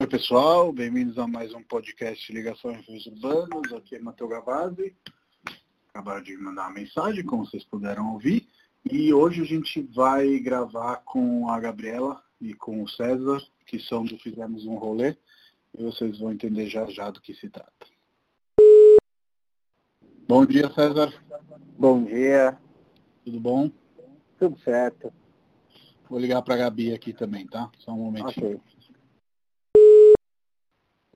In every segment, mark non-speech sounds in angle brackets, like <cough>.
Oi pessoal, bem-vindos a mais um podcast Ligação Refúgios Urbanos, aqui é Matheus Gavazzi. Acabaram de mandar uma mensagem, como vocês puderam ouvir. E hoje a gente vai gravar com a Gabriela e com o César, que são do Fizemos um Rolê, e vocês vão entender já já do que se trata. Bom dia, César. Bom dia. Tudo bom? Tudo certo. Vou ligar para a Gabi aqui também, tá? Só um momentinho. Ok.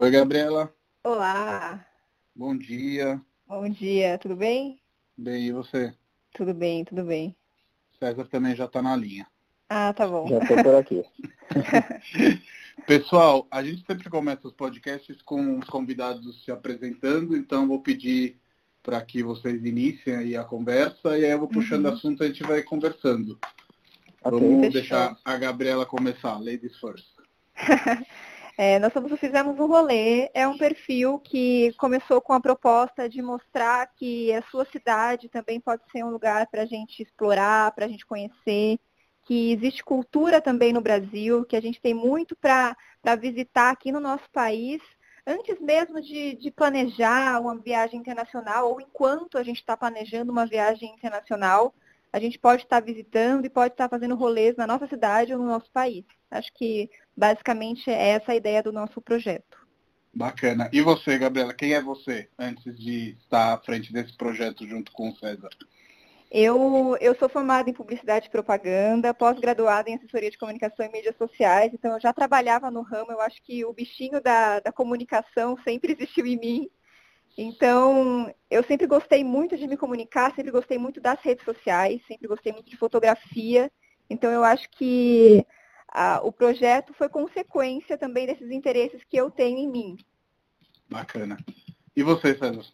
Oi, Gabriela. Olá, Bom dia. bom dia, tudo bem? Bem, e você? Tudo bem, tudo bem. César também já está na linha. Ah, tá bom. Já estou por aqui. <laughs> Pessoal, a gente sempre começa os podcasts com os convidados se apresentando, então vou pedir para que vocês iniciem aí a conversa e aí eu vou puxando Uhum. assunto e a gente vai conversando. Ok. Vamos deixar a Gabriela começar, ladies first. <laughs> É, nós somos Fizemos um Rolê, é um perfil que começou com a proposta de mostrar que a sua cidade também pode ser um lugar para a gente explorar, para a gente conhecer, que existe cultura também no Brasil, que a gente tem muito para visitar aqui no nosso país, antes mesmo de, de planejar uma viagem internacional, ou enquanto a gente está planejando uma viagem internacional, a gente pode estar visitando e pode estar fazendo rolês na nossa cidade ou no nosso país. Acho que basicamente é essa a ideia do nosso projeto. Bacana. E você, Gabriela, quem é você antes de estar à frente desse projeto junto com o César? Eu, eu sou formada em publicidade e propaganda, pós-graduada em assessoria de comunicação e mídias sociais, então eu já trabalhava no ramo, eu acho que o bichinho da, da comunicação sempre <laughs> existiu em mim. Então, eu sempre gostei muito de me comunicar, sempre gostei muito das redes sociais, sempre gostei muito de fotografia. Então, eu acho que ah, o projeto foi consequência também desses interesses que eu tenho em mim. Bacana. E você, César?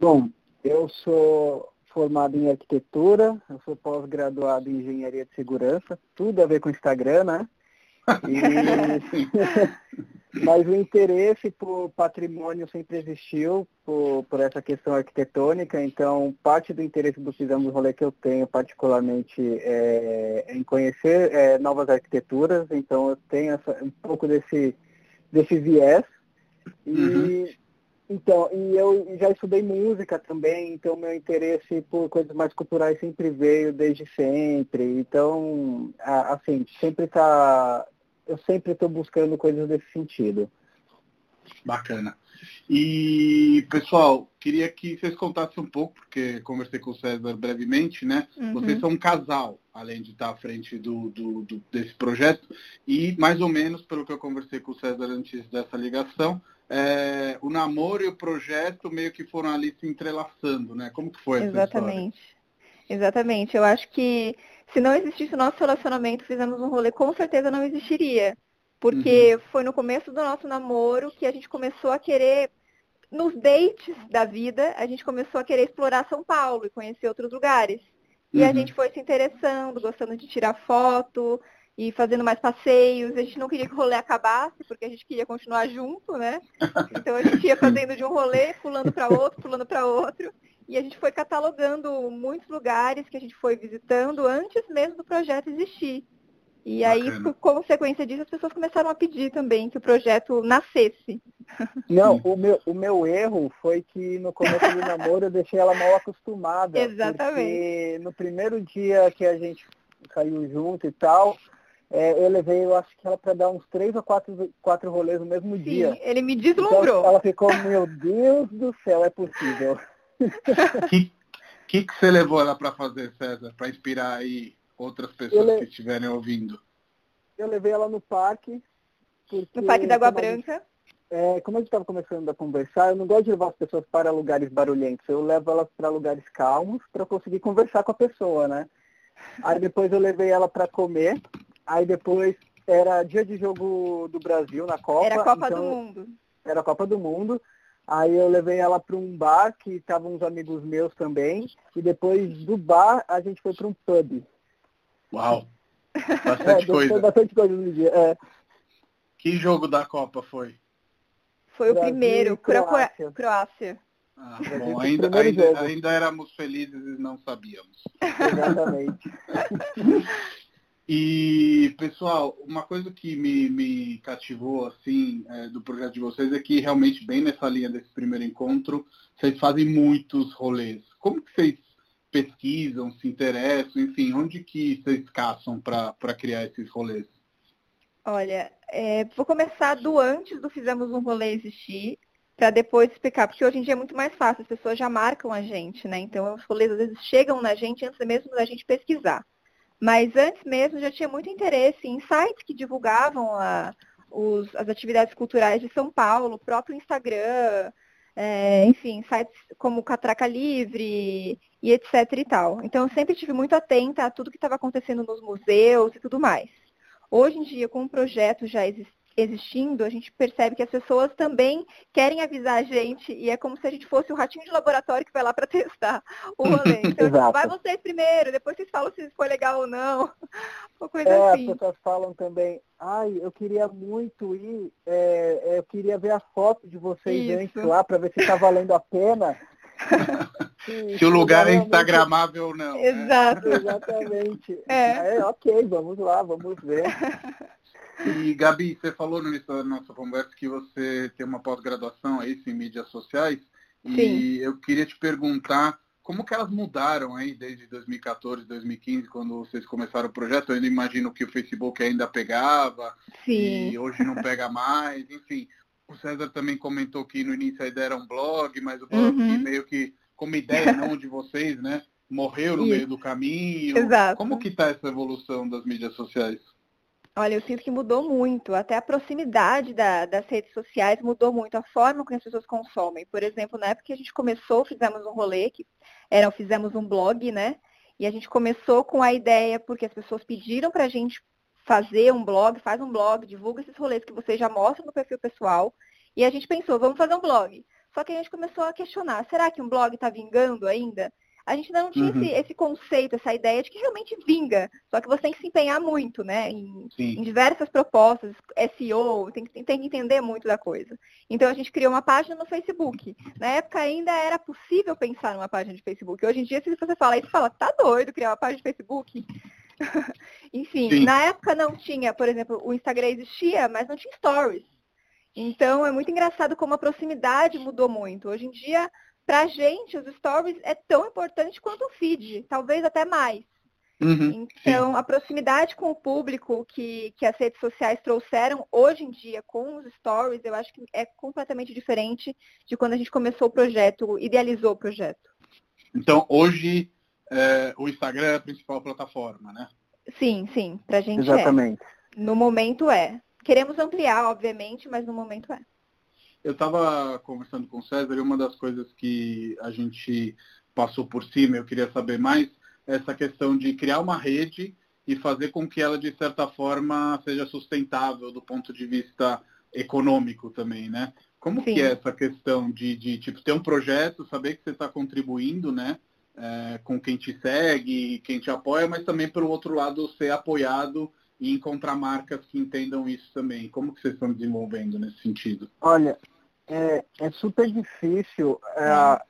Bom, eu sou formado em arquitetura, eu sou pós-graduado em engenharia de segurança, tudo a ver com Instagram, né? <laughs> E... <laughs> Mas o interesse por patrimônio sempre existiu, por, por essa questão arquitetônica, então parte do interesse do Fizemos Rolê que eu tenho particularmente é, em conhecer é, novas arquiteturas, então eu tenho essa- um pouco desse, desse viés. E, Uhum. então, e eu já estudei música também, então meu interesse por coisas mais culturais sempre veio desde sempre. Então, a- assim, sempre tá. Eu sempre estou buscando coisas desse sentido. Bacana. E, pessoal, queria que vocês contassem um pouco, porque conversei com o César brevemente, né? Uhum. Vocês são um casal, além de estar à frente do, do- do- desse projeto. E, mais ou menos, pelo que eu conversei com o César antes dessa ligação, é, o namoro e o projeto meio que foram ali se entrelaçando, né? Como que foi essa história? Exatamente. Exatamente. Eu acho que se não existisse o nosso relacionamento, fizemos um rolê, com certeza não existiria. Porque foi no começo do nosso namoro que a gente começou a querer, nos dates da vida, a gente começou a querer explorar São Paulo e conhecer outros lugares. E a Uhum. gente foi se interessando, gostando de tirar foto e fazendo mais passeios. A gente não queria que o rolê acabasse, porque a gente queria continuar junto, né? <laughs> Então a gente ia fazendo de um rolê, pulando para outro, pulando para outro. E a gente foi catalogando muitos lugares que a gente foi visitando antes mesmo do projeto existir. E aí, Bacana. por consequência disso, as pessoas começaram a pedir também que o projeto nascesse. <laughs> Não, o meu, o meu erro foi que no começo do namoro eu deixei ela mal acostumada. <laughs> Exatamente. Porque no primeiro dia que a gente saiu junto e tal, é, eu levei, eu acho que ela para dar uns três ou quatro, quatro rolês no mesmo dia. Sim, ele me Então deslumbrou. ela ficou, meu Deus do céu, é possível. <laughs> O que, que, que você levou ela para fazer, César, para inspirar aí outras pessoas le- que estiverem ouvindo? Eu levei ela no parque. Porque, No Parque da Água como a gente- Branca. É, como a gente estava começando a conversar, eu não gosto de levar as pessoas para lugares barulhentos. Eu levo elas para lugares calmos para conseguir conversar com a pessoa, né? Aí depois eu levei ela para comer. Aí depois era dia de jogo do Brasil na Copa. Era a Copa então- do Mundo. Era a Copa do Mundo. Aí eu levei ela para um bar que estavam uns amigos meus também. E depois do bar a gente foi para um pub. Uau! <laughs> É, Bastante foi coisa. bastante coisa no dia. É, Que jogo da Copa foi? Foi o Brasil primeiro, Cro- Croácia. Croácia. Ah, bom, ainda, ainda, ainda éramos felizes e não sabíamos. exatamente. <laughs> E, pessoal, uma coisa que me, me cativou, assim, é, do projeto de vocês é que realmente, bem nessa linha desse primeiro encontro, vocês fazem muitos rolês. Como que vocês pesquisam, se interessam, enfim, onde que vocês caçam para criar esses rolês? Olha, é, vou começar do antes do Fizemos um Rolê Existir, para depois explicar, porque hoje em dia é muito mais fácil, as pessoas já marcam a gente, né? Então os rolês às vezes chegam na gente antes mesmo da gente pesquisar. Mas antes mesmo já tinha muito interesse em sites que divulgavam a, os, as atividades culturais de São Paulo, o próprio Instagram, é, enfim, sites como Catraca Livre e etc e tal. Então eu sempre estive muito atenta a tudo que estava acontecendo nos museus e tudo mais. Hoje em dia, com o projeto já existindo, a gente percebe que as pessoas também querem avisar a gente e é como se a gente fosse o ratinho de laboratório que vai lá para <laughs> testar o rolê. <laughs> Então, tipo, vai vocês primeiro, depois vocês falam se foi legal ou não. <laughs> Uma coisa é, assim. As pessoas falam também, ai, eu queria muito ir, é, é eu queria ver a foto de vocês Isso. antes lá para ver se está valendo a pena. se, se o lugar é instagramável ou não. Né? Exato. Né? Exatamente. É. é, ok, vamos lá, vamos ver. E Gabi, você falou no início da nossa conversa que você tem uma pós-graduação aí em mídias sociais. Sim. E eu queria te perguntar como que elas mudaram aí desde 2014, 2015, quando vocês começaram o projeto? Eu ainda imagino que o Facebook ainda pegava Sim. e hoje não pega mais, enfim. O César também comentou que no início a ideia era um blog, mas o blog uhum. meio que como ideia não de vocês, né? Morreu no Isso. meio do caminho. Exato. Como que está essa evolução das mídias sociais? Olha, eu sinto que mudou muito. Até a proximidade da, das redes sociais mudou muito, a forma como as pessoas consomem. Por exemplo, na época que a gente começou, fizemos um rolê, que era, fizemos um blog, né? E a gente começou com a ideia, porque as pessoas pediram para a gente fazer um blog, faz um blog, divulga esses rolês que você já mostra no perfil pessoal. E a gente pensou, vamos fazer um blog. Só que a gente começou a questionar, será que um blog está vingando ainda? A gente ainda não tinha uhum. esse, esse, conceito, essa ideia de que realmente vinga. Só que você tem que se empenhar muito, né? Em, em diversas propostas, SEO, tem, tem, tem, que entender muito da coisa. Então a gente criou uma página no Facebook. Na época ainda era possível pensar numa página de Facebook. Hoje em dia, se você fala isso, fala, tá doido criar uma página de Facebook? <laughs> Enfim, Sim. na época não tinha, por exemplo, o Instagram existia, mas não tinha stories. Então é muito engraçado como a proximidade mudou muito. Hoje em dia para a gente, os stories é tão importante quanto o feed, talvez até mais. Uhum, então, sim. a proximidade com o público que, que as redes sociais trouxeram hoje em dia com os stories, eu acho que é completamente diferente de quando a gente começou o projeto, idealizou o projeto. Então, hoje, é, o Instagram é a principal plataforma, né? Sim, sim, para a gente é. Exatamente. é. No momento é. Queremos ampliar, obviamente, mas no momento é. Eu estava conversando com o César e uma das coisas que a gente passou por cima, eu queria saber mais, é essa questão de criar uma rede e fazer com que ela, de certa forma, seja sustentável do ponto de vista econômico também, né? Como Sim. que é essa questão de, de tipo, ter um projeto, saber que você está contribuindo, né? É, com quem te segue, quem te apoia, mas também, pelo outro lado, ser apoiado e encontrar marcas que entendam isso também. Como que vocês estão desenvolvendo nesse sentido? Olha, é, é super difícil é,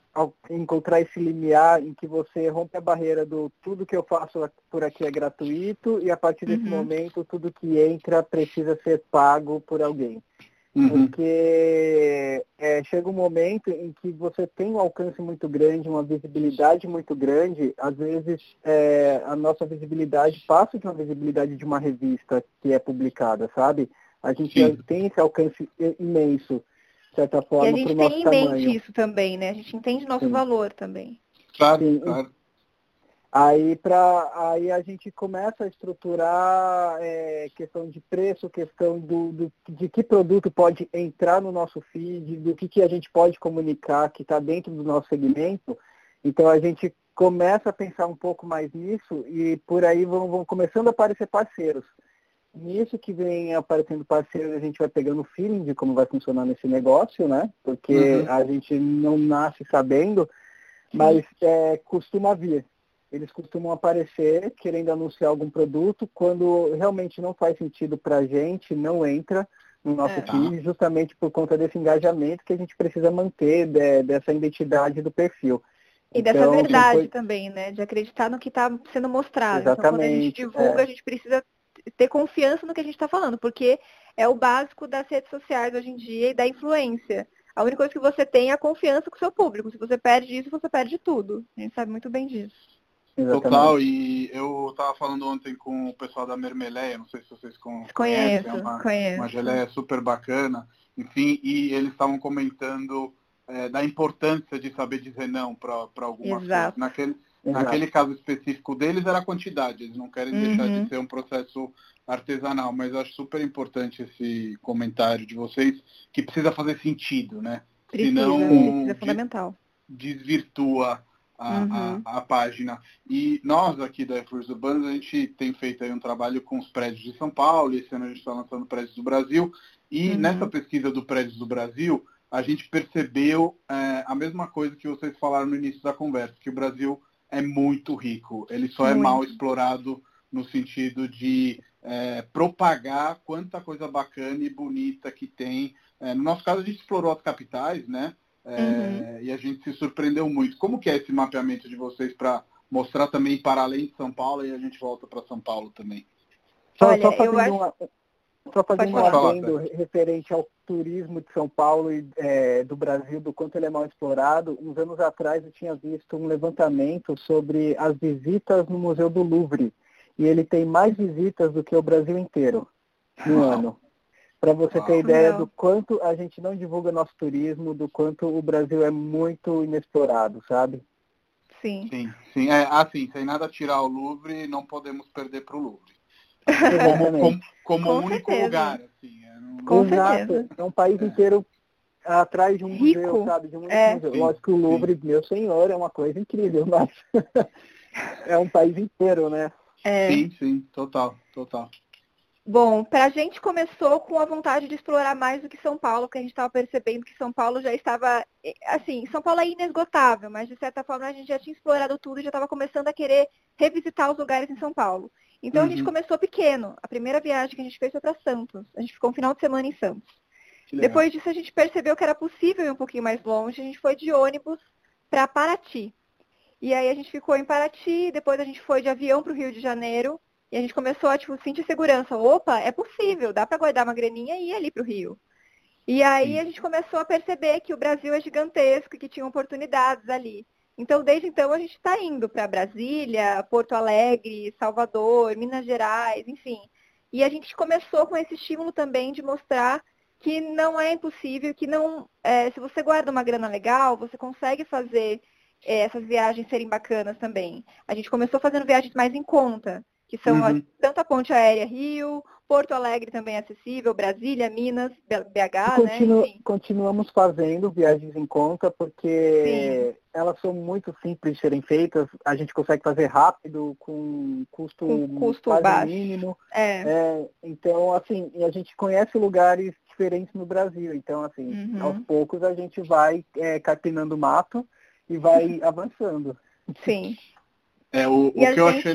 encontrar esse limiar em que você rompe a barreira do tudo que eu faço por aqui é gratuito e a partir desse uhum. momento tudo que entra precisa ser pago por alguém. Uhum. Porque é, chega um momento em que você tem um alcance muito grande, uma visibilidade muito grande, às vezes é, a nossa visibilidade passa de uma visibilidade de uma revista que é publicada, sabe? A gente Sim. tem esse alcance imenso de certa forma, para o nosso tamanho. E a gente tem em mente isso também, né? A gente entende nosso Sim. valor também. Claro, Sim. claro. Aí, pra, aí a gente começa a estruturar é, questão de preço, questão do, do, de que produto pode entrar no nosso feed, do que, que a gente pode comunicar que está dentro do nosso segmento. Então a gente começa a pensar um pouco mais nisso e por aí vão, vão começando a aparecer parceiros nisso que vem aparecendo parceiro, a gente vai pegando o feeling de como vai funcionar nesse negócio, né? Porque uhum. a gente não nasce sabendo, mas é, costuma vir. Eles costumam aparecer querendo anunciar algum produto, quando realmente não faz sentido para a gente, não entra no nosso é. feed, justamente por conta desse engajamento que a gente precisa manter de, dessa identidade do perfil. E então, dessa verdade foi... também, né? De acreditar no que está sendo mostrado. Exatamente, então, quando a gente divulga, é. a gente precisa ter confiança no que a gente está falando, porque é o básico das redes sociais hoje em dia e da influência. A única coisa que você tem é a confiança com o seu público. Se você perde isso, você perde tudo. A gente sabe muito bem disso. Exatamente. Total, e eu estava falando ontem com o pessoal da Mermeleia, não sei se vocês conhecem, conheço, é uma, conheço. uma geleia super bacana, enfim, e eles estavam comentando é, da importância de saber dizer não para algumas Exato. coisas. Naquele, Exato. naquele caso específico deles era a quantidade, eles não querem uhum. deixar de ser um processo artesanal, mas acho super importante esse comentário de vocês, que precisa fazer sentido, né? Precisa, Senão, é fundamental. Desvirtua a, uhum. a, a, página. E nós aqui da Efurs Urbanos, a gente tem feito aí um trabalho com os prédios de São Paulo, esse ano a gente está lançando prédios do Brasil, e uhum. nessa pesquisa do prédios do Brasil, a gente percebeu é, a mesma coisa que vocês falaram no início da conversa, que o Brasil é muito rico, ele só é muito. é mal explorado no sentido de é, propagar quanta coisa bacana e bonita que tem. É, no nosso caso, a gente explorou as capitais, né? É, uhum. E a gente se surpreendeu muito. Como que é esse mapeamento de vocês para mostrar também para além de São Paulo e a gente volta para São Paulo também? Olha, só, fazendo acho... uma, só fazendo um adendo referente ao turismo de São Paulo e é, do Brasil, do quanto ele é mal explorado. Uns anos atrás eu tinha visto um levantamento sobre as visitas no Museu do Louvre e ele tem mais visitas do que o Brasil inteiro no ano. Para você ter ideia do quanto a gente não divulga nosso turismo, do quanto o Brasil é muito inexplorado, sabe? Sim. Sim, sim. É, assim, sem nada tirar o Louvre, não podemos perder para o Louvre. Como, como, como um único certeza. lugar, assim. É, não... Com Exato. É um país é. inteiro atrás de um Rico. museu, sabe? De um é. museu. Lógico que o Louvre, sim. meu senhor, é uma coisa incrível, <laughs> mas é um país inteiro, né? É. Sim, sim, total, total. Bom, para a gente começou com a vontade de explorar mais do que São Paulo, porque a gente estava percebendo que São Paulo já estava, assim, São Paulo é inesgotável, mas de certa forma a gente já tinha explorado tudo e já estava começando a querer revisitar os lugares em São Paulo. Então uhum. a gente uhum. começou pequeno. A primeira viagem que a gente fez foi para Santos. A gente ficou um final de semana em Santos. Depois disso a gente percebeu que era possível ir um pouquinho mais longe. A gente foi de ônibus para Paraty. E aí a gente ficou em Paraty, depois a gente foi de avião para o Rio de Janeiro. E a gente começou a tipo, sentir segurança. Opa, é possível, dá para guardar uma graninha e ir ali para o Rio. E aí a gente começou a perceber que o Brasil é gigantesco, que tinha oportunidades ali. Então, desde então, a gente está indo para Brasília, Porto Alegre, Salvador, Minas Gerais, enfim. E a gente começou com esse estímulo também de mostrar que não é impossível, que não, é, se você guarda uma grana legal, você consegue fazer é, essas viagens serem bacanas também. A gente começou fazendo viagens mais em conta, que são uhum. tanto a ponte aérea Rio, Porto Alegre também é acessível, Brasília, Minas, BH, Continu né? Enfim. Continuamos fazendo viagens em conta porque Sim. elas são muito simples de serem feitas, a gente consegue fazer rápido, com custo, com custo quase baixo. mínimo. É. É, então, assim, a gente conhece lugares diferentes no Brasil, então, assim, uhum. aos poucos a gente vai é, capinando mato e vai <laughs> avançando. Sim. É, o, o que gente... eu achei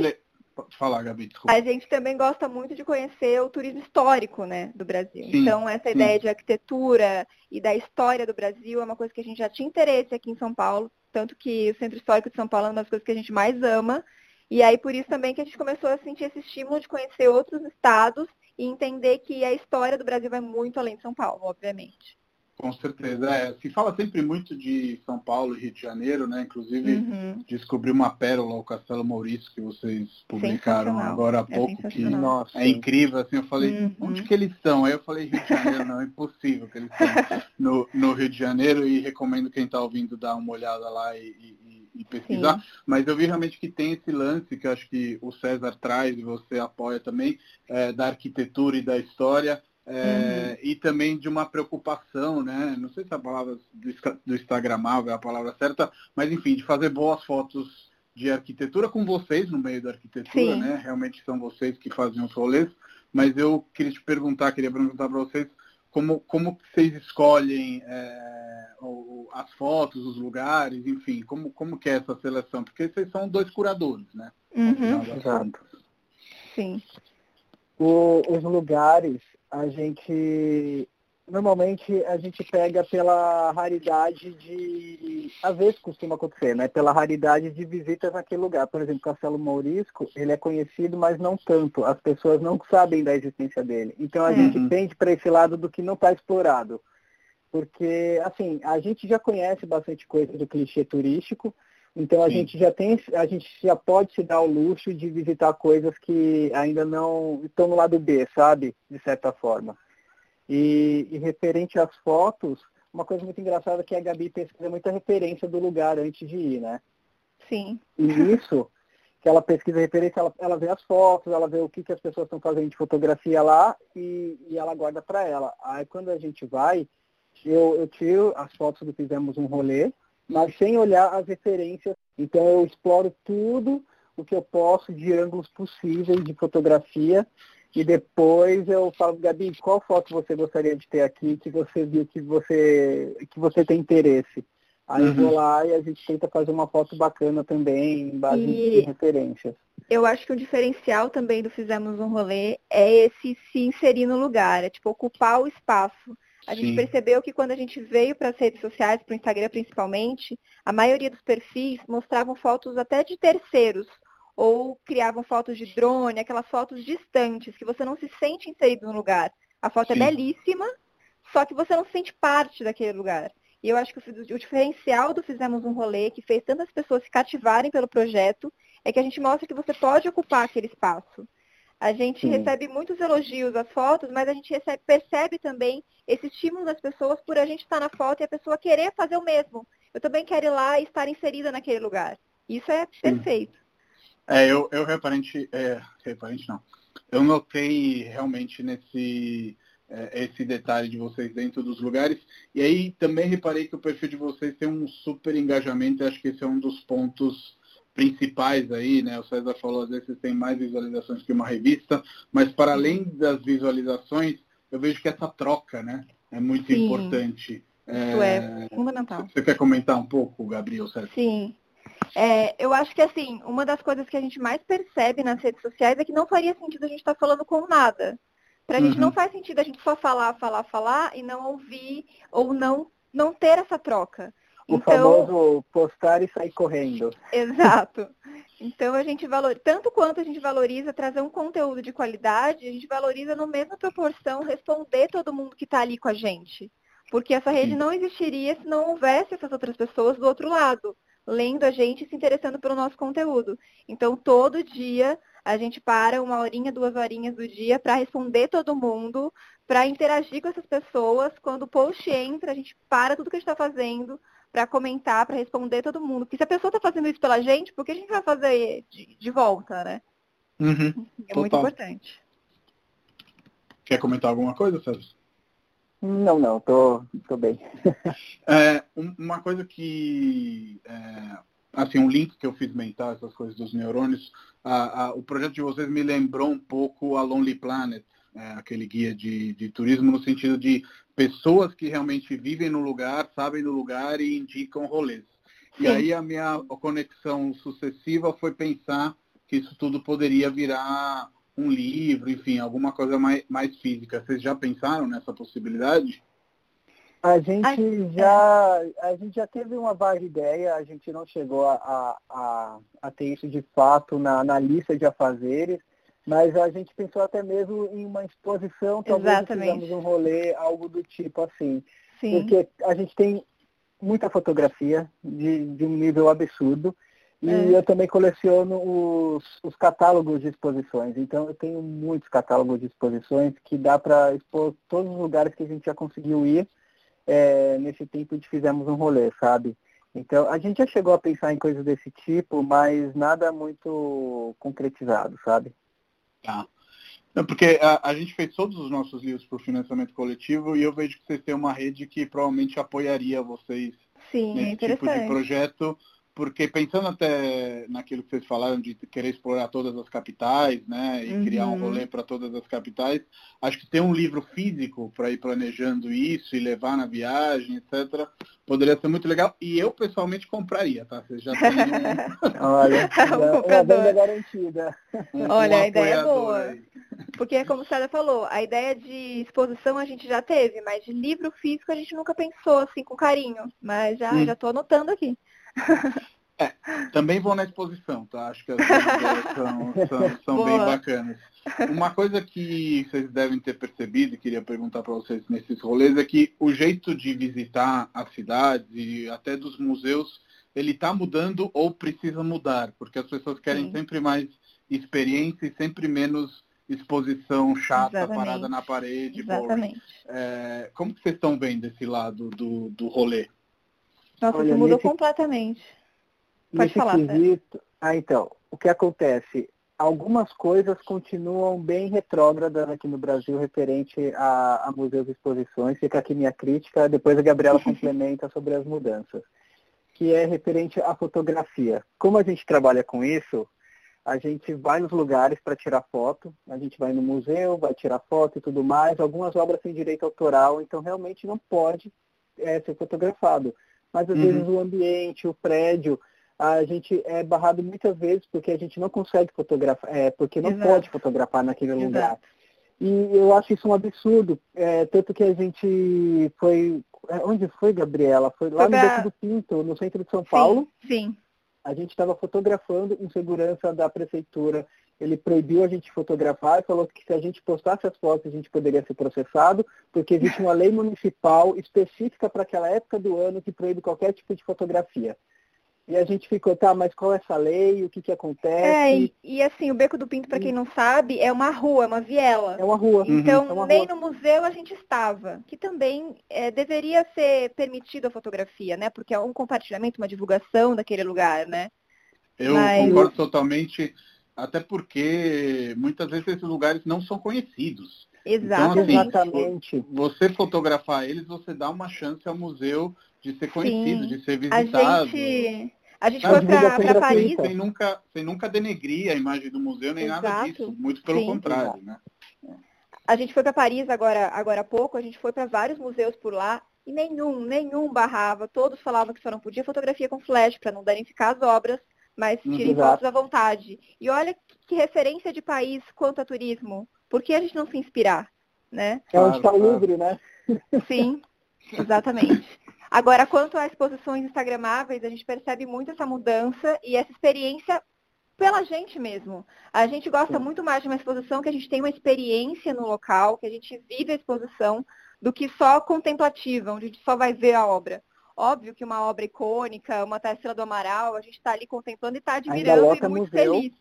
falar, Gabi, desculpa. A gente também gosta muito de conhecer o turismo histórico né, do Brasil. Sim, então, essa sim. ideia de arquitetura e da história do Brasil é uma coisa que a gente já tinha interesse aqui em São Paulo, tanto que o Centro Histórico de São Paulo é uma das coisas que a gente mais ama. E aí, por isso também que a gente começou a sentir esse estímulo de conhecer outros estados e entender que a história do Brasil vai muito além de São Paulo, obviamente. Com certeza. É, se fala sempre muito de São Paulo e Rio de Janeiro, né? Inclusive, uhum. descobri uma pérola, o Castelo Maurício, que vocês publicaram agora há é pouco, é que Nossa. é incrível. Assim, eu falei, uhum. onde que eles estão? Aí eu falei, Rio de Janeiro, não, é impossível que eles estão no, no Rio de Janeiro e recomendo quem está ouvindo dar uma olhada lá e, e, e pesquisar. Sim. Mas eu vi realmente que tem esse lance que acho que o César traz e você apoia também, é, da arquitetura e da história é, uhum. E também de uma preocupação, né? Não sei se a palavra do Instagramável é a palavra certa, mas enfim, de fazer boas fotos de arquitetura com vocês no meio da arquitetura, Sim. né? Realmente são vocês que fazem os rolês. Mas eu queria te perguntar, queria perguntar para vocês como, como vocês escolhem é, as fotos, os lugares, enfim, como, como que é essa seleção? Porque vocês são dois curadores, né? Uhum. Exato. Sim. O, os lugares a gente Normalmente a gente pega pela raridade de. Às vezes costuma acontecer, né? Pela raridade de visitas naquele lugar. Por exemplo, Castelo Maurisco, ele é conhecido, mas não tanto. As pessoas não sabem da existência dele. Então a uhum. gente tende para esse lado do que não está explorado. Porque, assim, a gente já conhece bastante coisa do clichê turístico, então a Sim. gente já tem, a gente já pode se dar o luxo de visitar coisas que ainda não estão no lado B, sabe? De certa forma. E, e, referente às fotos, uma coisa muito engraçada é que a Gabi pesquisa muita referência do lugar antes de ir, né? Sim. E isso, que ela pesquisa referência, ela, ela vê as fotos, ela vê o que, que as pessoas estão fazendo de fotografia lá e, e ela guarda para ela. Aí quando a gente vai, eu, eu tiro as fotos do Fizemos um Rolê, mas sem olhar as referências. Então eu exploro tudo o que eu posso de ângulos possíveis de fotografia e depois eu falo, Gabi, qual foto você gostaria de ter aqui que você viu que você, que você tem interesse? Aí uhum. eu vou uhum. lá e a gente tenta fazer uma foto bacana também, em base e... em referências. Eu acho que o diferencial também do Fizemos um Rolê é esse se inserir no lugar, é tipo ocupar o espaço. A Sim. gente percebeu que quando a gente veio para as redes sociais, para o Instagram principalmente, a maioria dos perfis mostravam fotos até de terceiros, ou criavam fotos de drone, aquelas fotos distantes, que você não se sente inserido no lugar. A foto é Sim. é belíssima, só que você não se sente parte daquele lugar. E eu acho que o diferencial do Fizemos um Rolê, que fez tantas pessoas se cativarem pelo projeto, é que a gente mostra que você pode ocupar aquele espaço. A gente Sim. recebe muitos elogios às fotos, mas a gente recebe, percebe também esse estímulo das pessoas por a gente estar na foto e a pessoa querer fazer o mesmo. Eu também quero ir lá e estar inserida naquele lugar. Isso é Sim. perfeito. É, eu, eu reparente, é, reparente não. Eu notei realmente nesse é, esse detalhe de vocês dentro dos lugares. E aí também reparei que o perfil de vocês tem um super engajamento, acho que esse é um dos pontos principais aí, né? O César falou, às vezes tem mais visualizações que uma revista, mas para além das visualizações, eu vejo que essa troca, né, é muito Sim. importante. Isso é, é fundamental. Você quer comentar um pouco, Gabriel? César? Sim. É, eu acho que assim, uma das coisas que a gente mais percebe nas redes sociais é que não faria sentido a gente estar tá falando com nada. Para a uhum. gente não faz sentido a gente só falar, falar, falar e não ouvir ou não, não ter essa troca. O então, famoso postar e sair correndo. Exato. Então a gente valoriza, tanto quanto a gente valoriza trazer um conteúdo de qualidade, a gente valoriza no mesma proporção responder todo mundo que está ali com a gente. Porque essa rede não existiria se não houvesse essas outras pessoas do outro lado lendo a gente e se interessando pelo nosso conteúdo. Então, todo dia a gente para uma horinha, duas horinhas do dia para responder todo mundo, para interagir com essas pessoas. Quando o post entra, a gente para tudo que a gente está fazendo para comentar, para responder todo mundo. Porque se a pessoa está fazendo isso pela gente, por que a gente vai fazer de, de volta, né? Uhum, é total. muito importante. Quer comentar alguma coisa, César? Não, não, tô, tô bem. <laughs> é, uma coisa que, é, assim, um link que eu fiz mental, essas coisas dos neurônios, a, a, o projeto de vocês me lembrou um pouco a Lonely Planet, é, aquele guia de, de turismo, no sentido de pessoas que realmente vivem no lugar, sabem do lugar e indicam rolês. Sim. E aí a minha conexão sucessiva foi pensar que isso tudo poderia virar um livro, enfim, alguma coisa mais, mais física. Vocês já pensaram nessa possibilidade? A gente já a gente já teve uma vaga ideia, a gente não chegou a, a, a ter isso de fato na, na lista de afazeres, mas a gente pensou até mesmo em uma exposição, talvez fizemos um rolê, algo do tipo assim. Sim. Porque a gente tem muita fotografia de, de um nível absurdo. E é. eu também coleciono os, os, catálogos de exposições. Então eu tenho muitos catálogos de exposições que dá para expor todos os lugares que a gente já conseguiu ir é, nesse tempo que fizemos um rolê, sabe? Então a gente já chegou a pensar em coisas desse tipo, mas nada muito concretizado, sabe? Tá. Não, porque a, a, gente fez todos os nossos livros por financiamento coletivo e eu vejo que vocês têm uma rede que provavelmente apoiaria vocês Sim, nesse é tipo de projeto porque pensando até naquilo que vocês falaram de querer explorar todas as capitais, né, e uhum. criar um rolê para todas as capitais, acho que ter um livro físico para ir planejando isso e levar na viagem, etc, poderia ser muito legal. E eu pessoalmente compraria, tá? Vocês já têm um... <laughs> <laughs> Olha, uma venda garantida. Um, <laughs> Olha, um a ideia é boa. Aí. Porque, como o César falou, a ideia de exposição a gente já teve, mas de livro físico a gente nunca pensou assim com carinho. Mas já hum. já estou anotando aqui. É, também vou na exposição, tá? Acho que as são, são, são bem bacanas. Uma coisa que vocês devem ter percebido, e queria perguntar para vocês nesses rolês, é que o jeito de visitar a cidade e até dos museus, ele está mudando ou precisa mudar, porque as pessoas querem Sim. sempre mais experiência e sempre menos exposição chata, Exatamente. parada na parede. Exatamente. É, como que vocês estão vendo esse lado do, do rolê? Nossa, Olha, isso mudou nesse, completamente. Pode falar, quesito, Ah, então, o que acontece? Algumas coisas continuam bem retrógradas aqui no Brasil referente a, a museus e exposições. Fica aqui minha crítica, depois a Gabriela <laughs> complementa sobre as mudanças. Que é referente à fotografia. Como a gente trabalha com isso, a gente vai nos lugares para tirar foto, a gente vai no museu, vai tirar foto e tudo mais. Algumas obras têm direito autoral, então realmente não pode é, ser fotografado. Mas às uhum. vezes o ambiente, o prédio, a gente é barrado muitas vezes porque a gente não consegue fotografar, é, porque não Exato. pode fotografar naquele Exato. lugar. E eu acho isso um absurdo, é, tanto que a gente foi. É, onde foi, Gabriela? Foi lá foi no Beco do Pinto, no centro de São Paulo. Sim. A gente estava fotografando, um segurança da prefeitura, ele proibiu a gente fotografar e falou que se a gente postasse as fotos a gente poderia ser processado, porque existe uma lei municipal específica para aquela época do ano que proíbe qualquer tipo de fotografia. E a gente ficou, tá, mas qual é essa lei? O que que acontece? É, e, e assim, o Beco do Pinto, para quem não sabe, é uma rua, é uma viela. É uma rua. Então, uhum. é nem rua. no museu a gente estava, que também é, deveria ser permitido a fotografia, né? Porque é um compartilhamento, uma divulgação daquele lugar, né? Eu mas... concordo totalmente, até porque muitas vezes esses lugares não são conhecidos. Exatamente. Então, assim, Exatamente. Você fotografar eles, você dá uma chance ao museu de ser conhecido, Sim. de ser visitado. A gente, a gente foi para Paris. Sem nunca, sem nunca denegrir a imagem do museu, nem Exato. nada disso. Muito pelo Sim. contrário, né? A gente foi para Paris agora, agora há pouco, a gente foi para vários museus por lá e nenhum, nenhum barrava. Todos falavam que só não podia fotografia com flash para não danificar as obras, mas tirem fotos à vontade. E olha que referência de país quanto a turismo. Por que a gente não se inspirar? Né? É onde está livre, né? Sim, exatamente. Agora, quanto a exposições instagramáveis, a gente percebe muito essa mudança e essa experiência pela gente mesmo. A gente gosta Sim. muito mais de uma exposição que a gente tem uma experiência no local, que a gente vive a exposição, do que só contemplativa, onde a gente só vai ver a obra. Óbvio que uma obra icônica, uma Tarsila do Amaral, a gente está ali contemplando e está admirando e muito museu. feliz.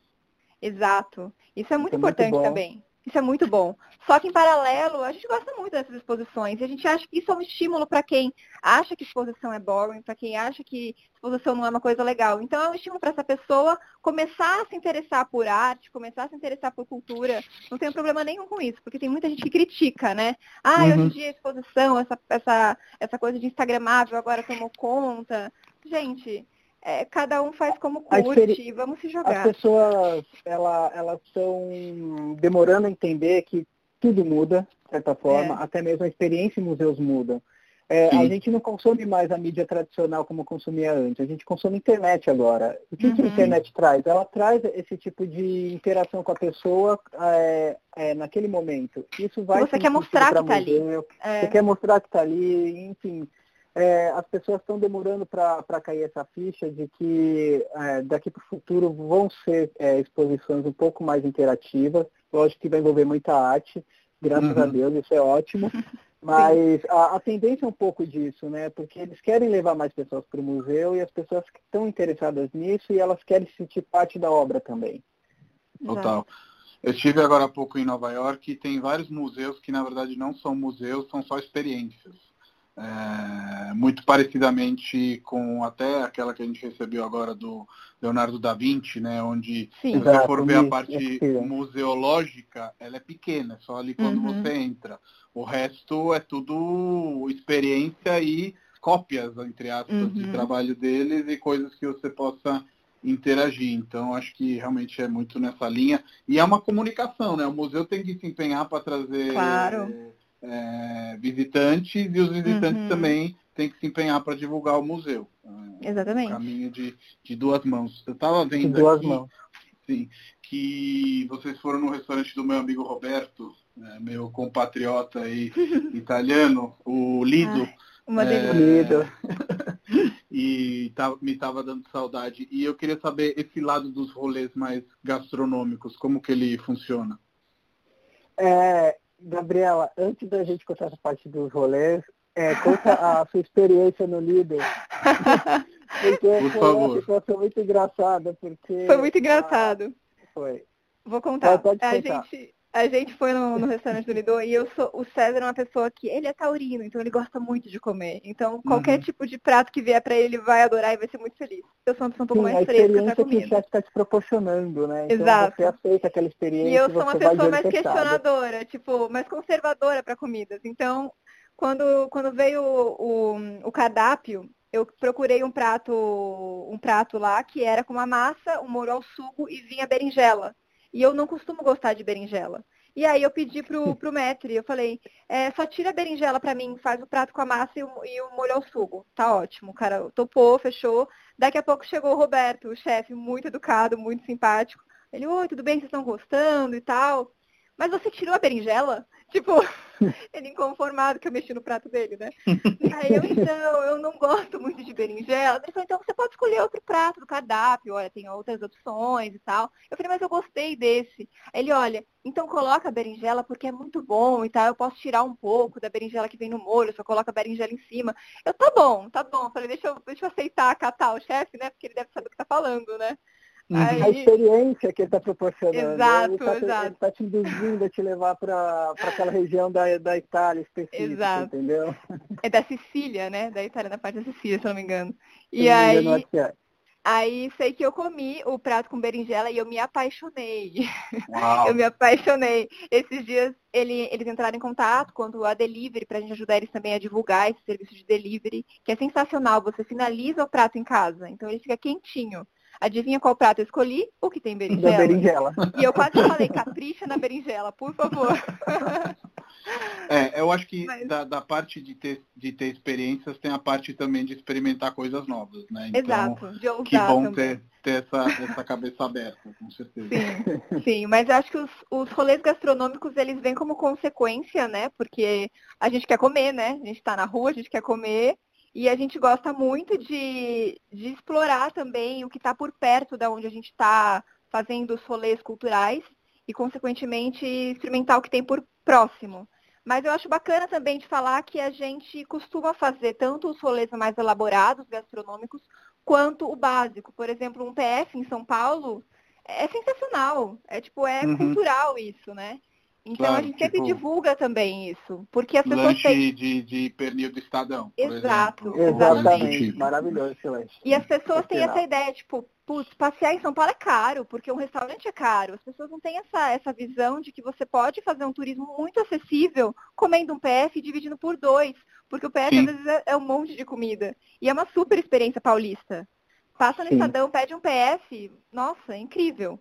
Exato. Isso é muito Isso é importante muito também. Isso é muito bom. Só que em paralelo, a gente gosta muito dessas exposições. E a gente acha que isso é um estímulo para quem acha que exposição é boring, para quem acha que exposição não é uma coisa legal. Então é um estímulo para essa pessoa começar a se interessar por arte, começar a se interessar por cultura. Não tem problema nenhum com isso, porque tem muita gente que critica, né? Ah, uhum. hoje em dia a exposição, essa, essa, essa coisa de Instagramável agora tomou conta. Gente, é, cada um faz como curte e vamos se jogar. As pessoas, ela, elas estão demorando a entender que tudo muda, de certa forma, é. até mesmo a experiência em museus muda. É, a gente não consome mais a mídia tradicional como consumia antes, a gente consome internet agora. O que, uhum. que a uhum. internet traz? Ela traz esse tipo de interação com a pessoa é, é, naquele momento. Isso vai Você quer mostrar que está ali. É. Você quer mostrar que está ali, enfim é, as pessoas estão demorando para cair essa ficha de que é, daqui para o futuro vão ser é, exposições um pouco mais interativas. Lógico que vai envolver muita arte, graças uhum. a Deus, isso é ótimo. <laughs> Mas a, a, tendência é um pouco disso, né? Porque eles querem levar mais pessoas para o museu e as pessoas que estão interessadas nisso e elas querem sentir parte da obra também. Total. Eu estive agora há pouco em Nova York e tem vários museus que na verdade não são museus, são só experiências é, muito parecidamente com até aquela que a gente recebeu agora do Leonardo da Vinci, né, onde Sim, se você for ver a parte museológica, ela é pequena, só ali quando uhum. você entra. O resto é tudo experiência e cópias, entre aspas, uhum. de trabalho deles e coisas que você possa interagir. Então, acho que realmente é muito nessa linha. E é uma comunicação, né? O museu tem que se empenhar para trazer claro é, visitantes e os visitantes uhum. também têm que se empenhar para divulgar o museu. Exatamente. Um caminho de, de duas mãos. Eu estava vendo de duas aqui, mãos. Sim, que vocês foram no restaurante do meu amigo Roberto, né, meu compatriota aí, <laughs> italiano, o Lido. Ai, uma delícia. É, <laughs> e tá, me estava dando saudade. E eu queria saber esse lado dos rolês mais gastronômicos, como que ele funciona? É, Gabriela, antes da gente contar essa parte dos rolês, é, conta a <laughs> sua experiência no líder. <laughs> porque Por foi favor. uma situação muito engraçada, porque. Foi muito engraçado. Foi. Vou contar. Pode, pode a gente, a gente foi no, no restaurante do Lidô e eu sou, o César é uma pessoa que ele é taurino, então ele gosta muito de comer. Então qualquer uhum. tipo de prato que vier para ele, ele vai adorar e vai ser muito feliz. Eu sou uma pessoa um pouco Sim, mais fresca pra comida. que o chefe está te proporcionando, né? Então Exato. você aceita aquela experiência. E eu sou uma pessoa mais questionadora, tipo, mais conservadora para comidas. Então, quando, quando veio o, o, o cardápio, eu procurei um prato, um prato lá que era com uma massa, um molho ao sugo e vinha berinjela. E eu não costumo gostar de berinjela. E aí eu pedi pro, <laughs> pro Metri, eu falei, é, só tira a berinjela para mim, faz o prato com a massa e o, e o molho ao sugo. Tá ótimo. O cara topou, fechou. Daqui a pouco chegou o Roberto, o chefe, muito educado, muito simpático. Ele, oi, tudo bem, vocês estão gostando e tal. Mas você tirou a berinjela? Tipo, <laughs> ele inconformado que eu mexi no prato dele, né? <laughs> Aí eu, então, eu não gosto muito de berinjela. Ele falou, então você pode escolher outro prato do cardápio, olha, tem outras opções e tal. Eu falei, mas eu gostei desse. Aí ele, olha, então coloca a berinjela porque é muito bom e tal. Eu posso tirar um pouco da berinjela que vem no molho, só coloca a berinjela em cima. Eu, tá bom, tá bom. Eu falei, deixa eu, deixa eu aceitar, catar o chefe, né? Porque ele deve saber o que tá falando, né? Uhum. Aí... A experiência que ele está proporcionando. Exato, ele tá, exato. Ele está te induzindo a te levar para aquela região da, da Itália específica, exato. entendeu? É da Sicília, né? Da Itália, na parte da Sicília, se eu não me engano. E se aí, engano, é. aí sei que eu comi o prato com berinjela e eu me apaixonei. Uau. <laughs> eu me apaixonei. Esses dias ele, eles entraram em contato quando a Delivery, para a gente ajudar eles também a divulgar esse serviço de delivery, que é sensacional. Você finaliza o prato em casa, então ele fica quentinho. Adivinha qual prato eu escolhi? O que tem berinjela. Da berinjela. E eu quase falei, capricha na berinjela, por favor. <laughs> É, eu acho que Mas... da, da, parte de ter, de ter experiências tem a parte também de experimentar coisas novas, né? Então, Exato, de ousar Que bom também. ter, ter essa, essa cabeça aberta, com certeza. Sim, sim, mas eu acho que os, os rolês gastronômicos, eles vêm como consequência, né? Porque a gente quer comer, né? A gente está na rua, a gente quer comer, e a gente gosta muito de, de explorar também o que está por perto da onde a gente está fazendo os rolês culturais e, consequentemente, experimentar o que tem por próximo. Mas eu acho bacana também de falar que a gente costuma fazer tanto os rolês mais elaborados, gastronômicos, quanto o básico. Por exemplo, um PF em São Paulo é sensacional. É tipo, é uhum. cultural isso, né? Então claro, a gente sempre tipo, divulga também isso, porque as pessoas lanche têm... de, de pernil do Estadão, Exato, exatamente. Maravilhoso esse lanche. E as pessoas têm essa ideia, tipo, putz, passear em São Paulo é caro, porque um restaurante é caro. As pessoas não têm essa, essa visão de que você pode fazer um turismo muito acessível comendo um PF e dividindo por dois, porque o PF Sim. às vezes é, é um monte de comida. E é uma super experiência paulista. Passa no Sim. Estadão, pede um PF, nossa, é incrível.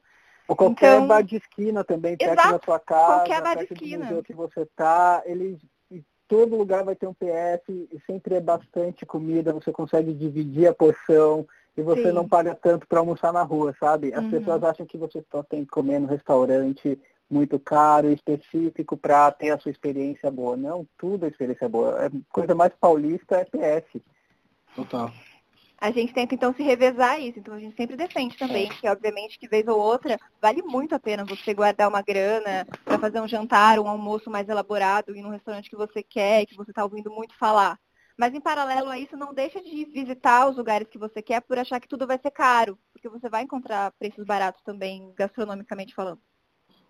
Ou qualquer então, bar de esquina também, perto exato, da sua casa, qualquer bar perto de esquina. do museu que você está, eles em todo lugar vai ter um PF, e sempre é bastante comida, você consegue dividir a porção e você Sim. não paga tanto para almoçar na rua, sabe? As uhum. pessoas acham que você só tem que comer no restaurante muito caro, específico para ter a sua experiência boa. Não, tudo é experiência boa. A coisa mais paulista é PF. Total a gente tenta então se revezar isso. Então a gente sempre defende também, que obviamente que vez ou outra vale muito a pena você guardar uma grana para fazer um jantar, um almoço mais elaborado, ir num restaurante que você quer, que você está ouvindo muito falar. Mas em paralelo a isso, não deixa de visitar os lugares que você quer por achar que tudo vai ser caro, porque você vai encontrar preços baratos também, gastronomicamente falando.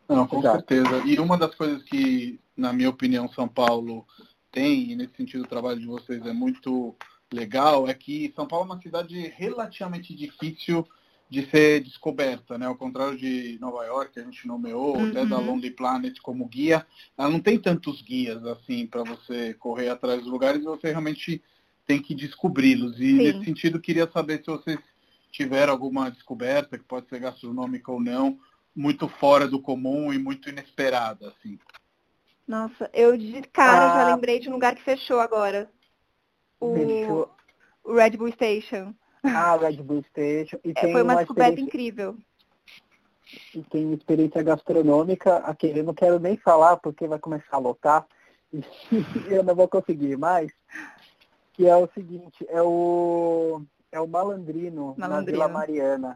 Não, com certeza. E uma das coisas que, na minha opinião, São Paulo tem, e nesse sentido o trabalho de vocês é muito legal é que São Paulo é uma cidade relativamente difícil de ser descoberta, né? Ao contrário de Nova York, que a gente nomeou, uhum. até da Lonely Planet como guia, ela não tem tantos guias assim para você correr atrás dos lugares, você realmente tem que descobri-los. E Sim. nesse sentido, queria saber se vocês tiveram alguma descoberta, que pode ser gastronômica ou não, muito fora do comum e muito inesperada, assim. Nossa, eu de cara ah. já lembrei de um lugar que fechou agora o, o Red Bull Station. Ah, o Red Bull Station. E é, foi uma, uma descoberta incrível. e tem experiência gastronômica, aquele eu não quero nem falar porque vai começar a lotar <laughs> e eu não vou conseguir mais, que é o seguinte, é o, é o Malandrino, na Vila Mariana,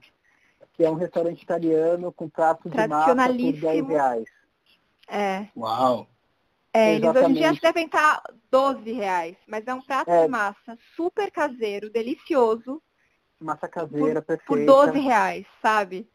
que é um restaurante italiano com prato de massa por 10 reais. É. Uau! É, eles hoje em dia devem estar 12 reais, mas é um prato é. de massa super caseiro, delicioso. Massa caseira, por, perfeita. Por 12 reais, sabe?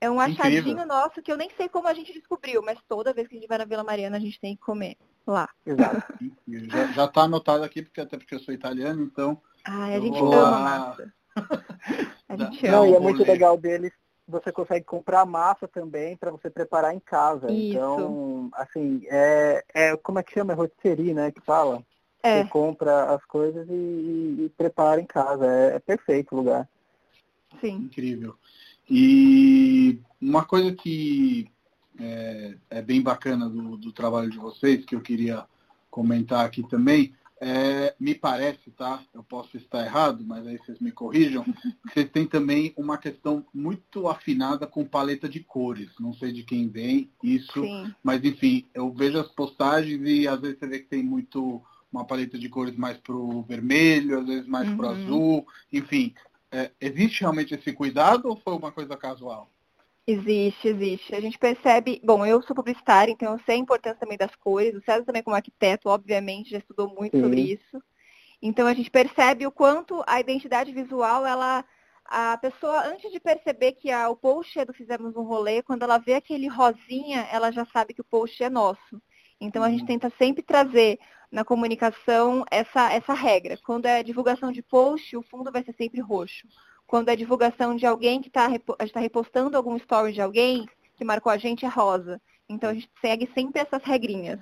É um achadinho Incrível. nosso que eu nem sei como a gente descobriu, mas toda vez que a gente vai na Vila Mariana a gente tem que comer lá. Exato. <laughs> já está anotado aqui, porque até porque eu sou italiano, então. Ai, a gente ama lá... massa. <laughs> a gente ama. Não, e é muito legal deles você consegue comprar massa também para você preparar em casa. Isso. Então, assim, é, é como é que chama? É rotisserie, né? Que fala. É. Você compra as coisas e, e, e prepara em casa. É, é, perfeito o lugar. Sim. Incrível. E uma coisa que é, é bem bacana do, do trabalho de vocês, que eu queria comentar aqui também, é, me parece, tá? Eu posso estar errado, mas aí vocês me corrijam. Vocês têm também uma questão muito afinada com paleta de cores. Não sei de quem vem isso, Sim. mas enfim, eu vejo as postagens e às vezes você vê que tem muito uma paleta de cores mais pro vermelho, às vezes mais uhum. pro azul, enfim. É, existe realmente esse cuidado ou foi uma coisa casual? Existe, existe. A gente percebe, bom, eu sou publicitária, então eu sei a importância também das cores. O César também como arquiteto, obviamente, já estudou muito Sim. sobre isso. Então a gente percebe o quanto a identidade visual, ela a pessoa, antes de perceber que a, o post é do Fizemos um Rolê, quando ela vê aquele rosinha, ela já sabe que o post é nosso. Então a gente uhum. tenta sempre trazer na comunicação essa, essa regra. Quando é divulgação de post, o fundo vai ser sempre roxo quando é divulgação de alguém que está tá repostando algum story de alguém que marcou a gente, é rosa. Então a gente segue sempre essas regrinhas.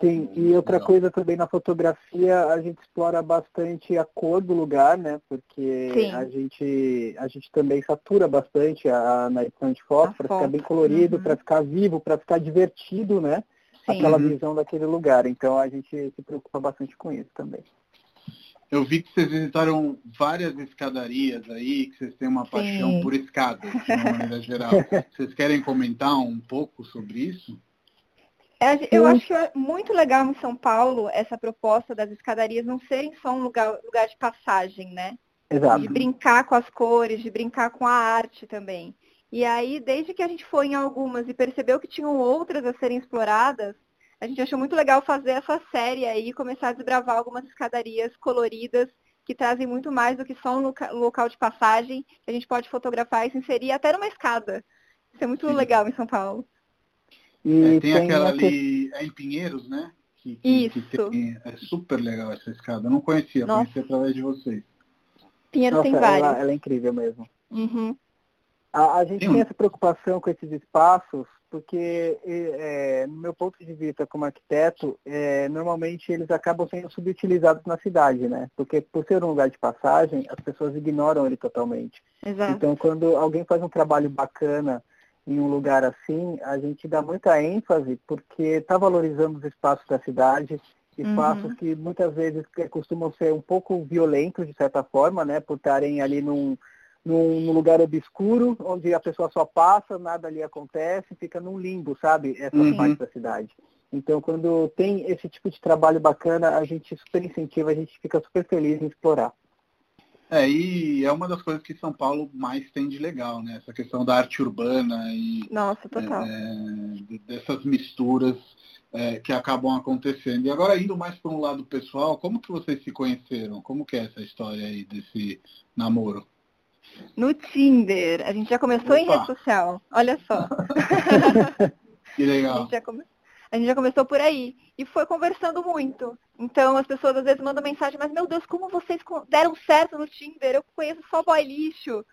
Sim, e outra coisa também na fotografia, a gente explora bastante a cor do lugar, né? Porque a gente, a gente também satura bastante a, na edição de foto para ficar bem colorido, uhum. para ficar vivo, para ficar divertido, né? Sim. Aquela uhum. visão daquele lugar. Então a gente se preocupa bastante com isso também. Eu vi que vocês visitaram várias escadarias aí, que vocês têm uma paixão Sim. por escadas, de uma maneira geral. <laughs> Vocês querem comentar um pouco sobre isso? É, eu acho que é muito legal em São Paulo essa proposta das escadarias não serem só um lugar, lugar de passagem, né? Exato. De brincar com as cores, de brincar com a arte também. E aí, desde que a gente foi em algumas e percebeu que tinham outras a serem exploradas, a gente achou muito legal fazer essa série aí e começar a desbravar algumas escadarias coloridas que trazem muito mais do que só um local de passagem que a gente pode fotografar e se inserir até numa escada. Isso é muito Sim. legal em São Paulo. É, tem, aquela ali é em Pinheiros, né? Que, que, Isso. Que tem, é super legal essa escada. Eu não conhecia, Nossa. conheci através de vocês. Pinheiros Nossa, tem vários. Ela, ela, é incrível mesmo. Uhum. A, a gente tem essa preocupação com esses espaços porque é, no meu ponto de vista como arquiteto, é, normalmente eles acabam sendo subutilizados na cidade, né? Porque por ser um lugar de passagem, as pessoas ignoram ele totalmente. Exato. Então, quando alguém faz um trabalho bacana em um lugar assim, a gente dá muita ênfase porque está valorizando os espaços da cidade, espaços uhum. que muitas vezes costumam ser um pouco violentos de certa forma, né? Por estarem ali num num, lugar obscuro, onde a pessoa só passa, nada ali acontece, fica num limbo, sabe? Essa uhum. parte da cidade. Então, quando tem esse tipo de trabalho bacana, a gente super incentiva, a gente fica super feliz em explorar. É, e é uma das coisas que São Paulo mais tem de legal, né? Essa questão da arte urbana e Nossa, total. É, dessas misturas é, que acabam acontecendo. E agora indo mais para um lado pessoal, como que vocês se conheceram? Como que é essa história aí desse namoro? No Tinder. A gente já começou Opa. em rede social. Olha só. <laughs> que legal. A gente, come... a gente, já começou por aí. E foi conversando muito. Então as pessoas às vezes mandam mensagem, mas meu Deus, como vocês deram certo no Tinder? Eu conheço só boy lixo.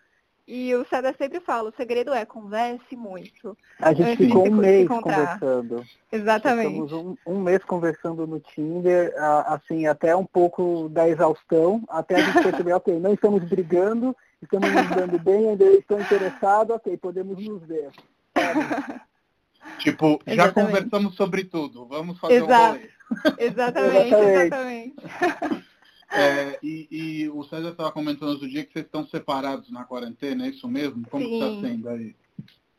E o César sempre fala, o segredo é converse muito. A gente ficou um mês conversando. Exatamente. Ficamos um, um, mês conversando no Tinder, assim, até um pouco da exaustão, até a gente perceber, <laughs> ok, não estamos brigando, estamos nos dando bem, ainda estou interessado, ok, podemos nos ver. <laughs> Tipo, já exatamente. conversamos sobre tudo, vamos fazer Exato. um rolê. <laughs> Exatamente, exatamente. É, e, e, o César estava comentando outro dia que vocês estão separados na quarentena, é isso mesmo? Como está sendo aí?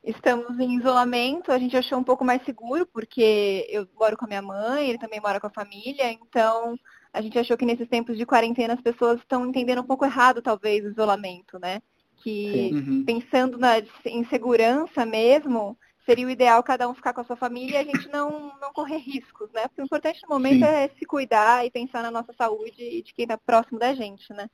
estamos em isolamento, a gente achou um pouco mais seguro, porque eu moro com a minha mãe, ele também mora com a família, então a gente achou que nesses tempos de quarentena as pessoas estão entendendo um pouco errado, talvez, o isolamento, né? Que uhum. pensando na, em segurança mesmo, seria o ideal cada um ficar com a sua família e a gente não, não correr riscos, né? Porque o importante no momento Sim. é se cuidar e pensar na nossa saúde e de quem está próximo da gente, né?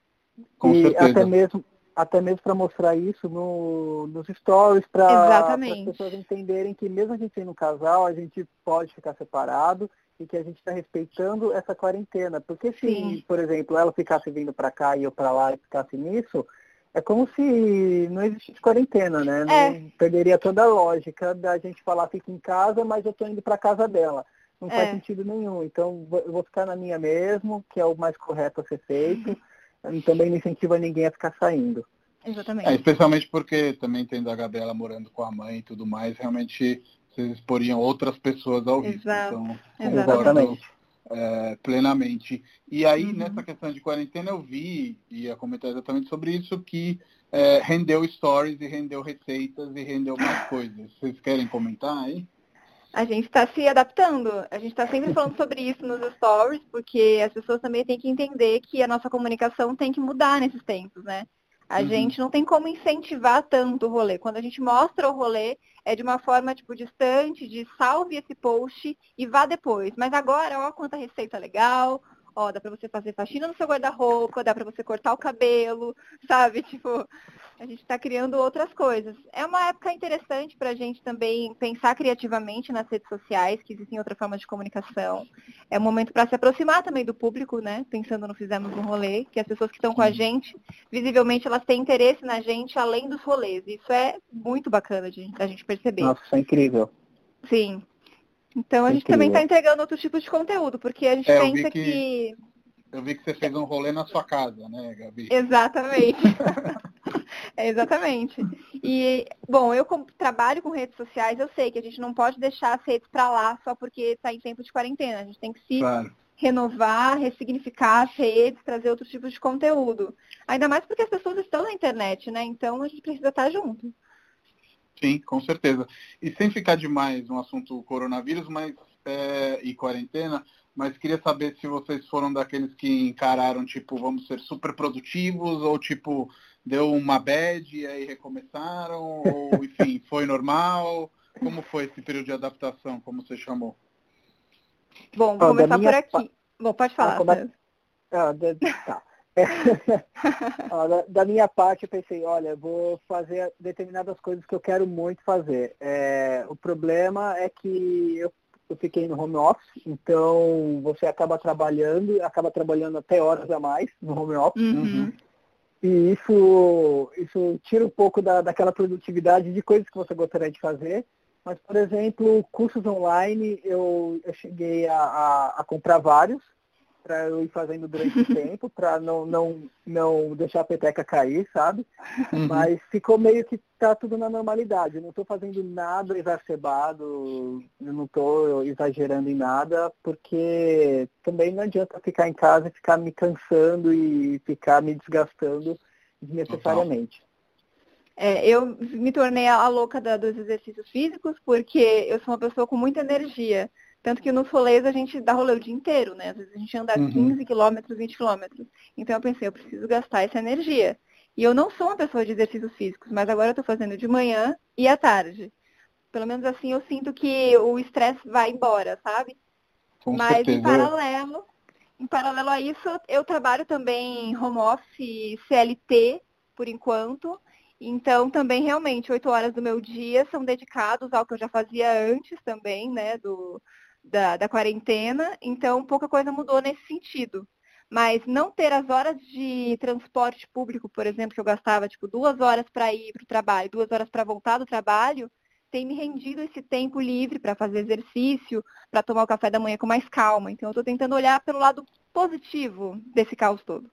Com e certeza. até mesmo até mesmo para mostrar isso no, nos stories, para as pessoas entenderem que mesmo a gente sendo um casal, a gente pode ficar separado e que a gente está respeitando essa quarentena. Porque se, Sim. por exemplo, ela ficasse vindo para cá e eu para lá e ficasse nisso, é como se não existisse quarentena, né? É. Não perderia toda a lógica da gente falar fica em casa, mas eu estou indo para casa dela. Não é. faz sentido nenhum. Então, eu vou ficar na minha mesmo, que é o mais correto a ser feito. Também não incentiva ninguém a ficar saindo. Exatamente. É, especialmente porque também tendo a Gabriela morando com a mãe e tudo mais, realmente vocês exporiam outras pessoas ao risco. Então, Exatamente. É, plenamente. E aí, uhum. nessa questão de quarentena, eu vi, e ia comentar exatamente sobre isso, que é, rendeu stories e rendeu receitas e rendeu mais coisas. Vocês querem comentar aí? A gente está se adaptando. A gente está sempre falando sobre isso nos stories, porque as pessoas também têm que entender que a nossa comunicação tem que mudar nesses tempos, né? A uhum. gente não tem como incentivar tanto o rolê. Quando a gente mostra o rolê, é de uma forma, tipo, distante, de salve esse post e vá depois. Mas agora, ó, quanta receita legal, ó, dá pra você fazer faxina no seu guarda-roupa, dá pra você cortar o cabelo, sabe? <laughs> Tipo, a gente está criando outras coisas. É uma época interessante para a gente também pensar criativamente nas redes sociais, que existem outras formas de comunicação. É um momento para se aproximar também do público, né? Pensando no Fizemos um Rolê, que as pessoas que estão com a gente, visivelmente, elas têm interesse na gente além dos rolês. Isso é muito bacana de a gente perceber. Nossa, isso é incrível. Sim. Então a gente incrível. também está entregando outro tipo de conteúdo, porque a gente é, pensa que... que... Eu vi que você fez um rolê na sua casa, né, Gabi? Exatamente. <laughs> É, exatamente. E, bom, eu como trabalho com redes sociais, eu sei que a gente não pode deixar as redes para lá só porque está em tempo de quarentena. A gente tem que se claro. renovar, ressignificar as redes, trazer outros tipos de conteúdo. Ainda mais porque as pessoas estão na internet, né? Então a gente precisa estar junto. Sim, com certeza. E sem ficar demais no assunto coronavírus mas, é, e quarentena, mas queria saber se vocês foram daqueles que encararam, tipo, vamos ser super produtivos, ou tipo, deu uma bad e aí recomeçaram, ou <laughs> enfim, foi normal? Como foi esse período de adaptação, como você chamou? Bom, vou começar por aqui. Pa... Bom, pode falar. Ah, come... ah, tá. <laughs> da, da, minha parte, eu pensei, olha, vou fazer determinadas coisas que eu quero muito fazer. É, o problema é que eu eu fiquei no home office, então você acaba trabalhando, acaba trabalhando até horas a mais no home office. Uhum. uhum. E isso, isso tira um pouco da, daquela produtividade de coisas que você gostaria de fazer. Mas, por exemplo, cursos online, eu, eu cheguei a, a, a comprar vários para eu ir fazendo durante o <laughs> tempo, para não, não, não deixar a peteca cair, sabe? Uhum. Mas ficou meio que tá tudo na normalidade. Eu não estou fazendo nada exacerbado, eu não estou exagerando em nada, porque também não adianta ficar em casa e ficar me cansando e ficar me desgastando desnecessariamente. É, eu me tornei a louca da, dos exercícios físicos porque eu sou uma pessoa com muita energia. Tanto que nos rolês a gente dá rolê o dia inteiro, né? Às vezes a gente anda uhum. 15 quilômetros, 20 quilômetros. Então eu pensei, eu preciso gastar essa energia. E eu não sou uma pessoa de exercícios físicos, mas agora eu estou fazendo de manhã e à tarde. Pelo menos assim eu sinto que o estresse vai embora, sabe? Com mas certeza. em paralelo, em paralelo a isso, eu trabalho também em home office CLT, por enquanto. Então, também, realmente, oito horas do meu dia são dedicados ao que eu já fazia antes também, né, do, da, da quarentena, então pouca coisa mudou nesse sentido. Mas não ter as horas de transporte público, por exemplo, que eu gastava tipo duas horas para ir para o trabalho, duas horas para voltar do trabalho, tem me rendido esse tempo livre para fazer exercício, para tomar o café da manhã com mais calma. Então eu estou tentando olhar pelo lado positivo desse caos todo.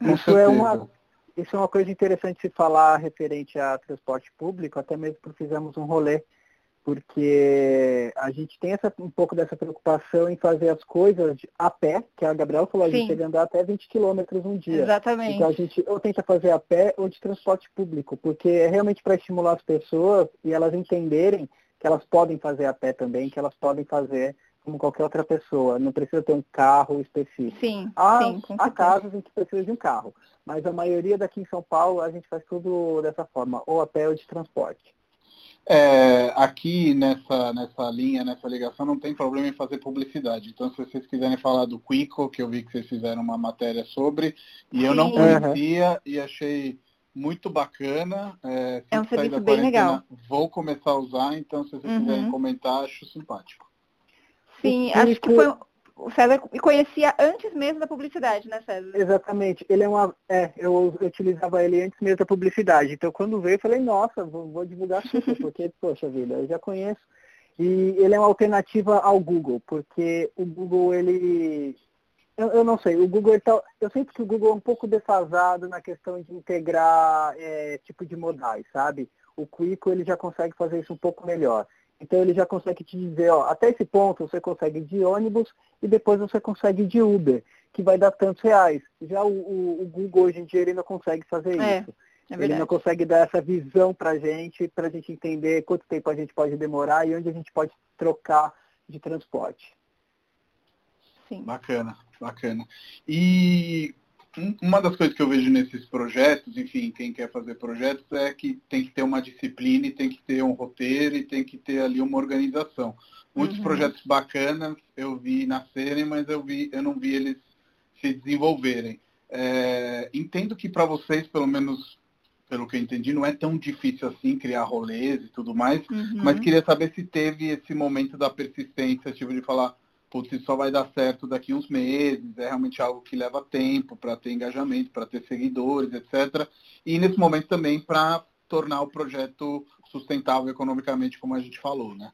Isso é uma, isso é uma coisa interessante de se falar referente a transporte público, até mesmo porque fizemos um rolê porque a gente tem essa, um pouco dessa preocupação em fazer as coisas a pé, que a Gabriela falou, a gente tem que andar até 20 quilômetros um dia. Exatamente. Então a gente ou tenta fazer a pé ou de transporte público, porque é realmente para estimular as pessoas e elas entenderem que elas podem fazer a pé também, que elas podem fazer como qualquer outra pessoa. Não precisa ter um carro específico. Sim, há, sim, há casos em que precisa de um carro, mas a maioria daqui em São Paulo a gente faz tudo dessa forma, ou a pé ou de transporte. É, aqui nessa, nessa linha, nessa ligação, não tem problema em fazer publicidade. Então, se vocês quiserem falar do Quico, que eu vi que vocês fizeram uma matéria sobre, e eu não conhecia uhum. e achei muito bacana. É, é um serviço bem legal. Vou começar a usar, então se vocês uhum. quiserem comentar, acho simpático. Sim, acho que foi o César me conhecia antes mesmo da publicidade, né, César? Exatamente. Ele é uma. É, eu, utilizava ele antes mesmo da publicidade. Então quando veio, eu falei, nossa, vou, vou divulgar super, <laughs> porque, poxa vida, eu já conheço. E ele é uma alternativa ao Google, porque o Google, ele. Eu, eu não sei, o Google tá, Eu sinto que o Google é um pouco defasado na questão de integrar é, tipo de modais, sabe? O Quico ele já consegue fazer isso um pouco melhor. Então ele já consegue te dizer, ó, até esse ponto você consegue de ônibus e depois você consegue de Uber, que vai dar tantos reais. Já o, o, o Google hoje em dia ele não consegue fazer é, isso. É ele não consegue dar essa visão para a gente, para a gente entender quanto tempo a gente pode demorar e onde a gente pode trocar de transporte. Sim. Bacana, bacana. E uma das coisas que eu vejo nesses projetos, enfim, quem quer fazer projetos, é que tem que ter uma disciplina e tem que ter um roteiro e tem que ter ali uma organização. Muitos uhum. projetos bacanas eu vi nascerem, mas eu, vi, eu não vi eles se desenvolverem. É, entendo que para vocês, pelo menos pelo que eu entendi, não é tão difícil assim criar rolês e tudo mais, uhum. mas queria saber se teve esse momento da persistência, tipo de falar, putz, isso só vai dar certo daqui uns meses, é realmente algo que leva tempo para ter engajamento, para ter seguidores, etc. E nesse momento também para tornar o projeto sustentável economicamente, como a gente falou, né?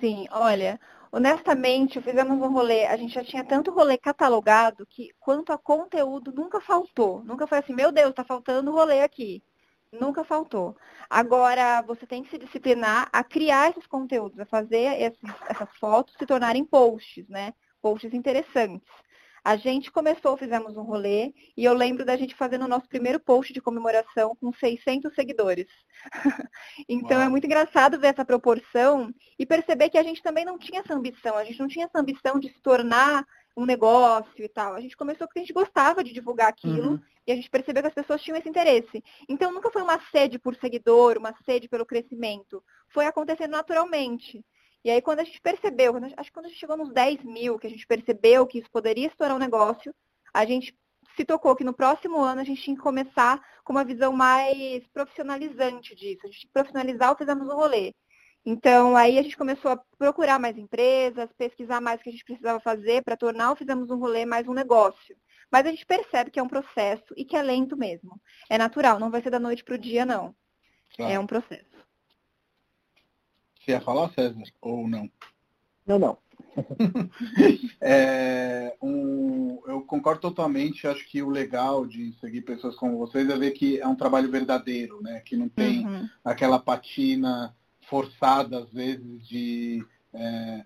Sim, olha, honestamente, fizemos um rolê, a gente já tinha tanto rolê catalogado que quanto a conteúdo nunca faltou. Nunca foi assim, meu Deus, tá faltando rolê aqui. Nunca faltou. Agora, você tem que se disciplinar a criar esses conteúdos, a fazer esses, essas fotos se tornarem posts, né? Posts interessantes. A gente começou, fizemos um rolê, e eu lembro da gente fazendo o nosso primeiro post de comemoração com 600 seguidores. <laughs> então Uau. é muito engraçado ver essa proporção e perceber que a gente também não tinha essa ambição. A gente não tinha essa ambição de se tornar um negócio e tal. A gente começou porque a gente gostava de divulgar aquilo uhum. e a gente percebeu que as pessoas tinham esse interesse. Então nunca foi uma sede por seguidor, uma sede pelo crescimento. Foi acontecendo naturalmente. E aí quando a gente percebeu, quando, acho que quando a gente chegou nos 10 mil, que a gente percebeu que isso poderia se tornar um negócio, a gente se tocou que no próximo ano a gente tinha que começar com uma visão mais profissionalizante disso. A gente tinha que profissionalizar o Fizemos o Rolê. Então, aí a gente começou a procurar mais empresas, pesquisar mais o que a gente precisava fazer para tornar o Fizemos um Rolê mais um negócio. Mas a gente percebe que é um processo e que é lento mesmo. É natural, não vai ser da noite para o dia, não. Claro. É um processo. Você ia falar, César, ou não? Não, não. <laughs> é, um, eu concordo totalmente, acho que o legal de seguir pessoas como vocês é ver que é um trabalho verdadeiro, né? Que não tem uhum. aquela patina forçada, às vezes, de. É,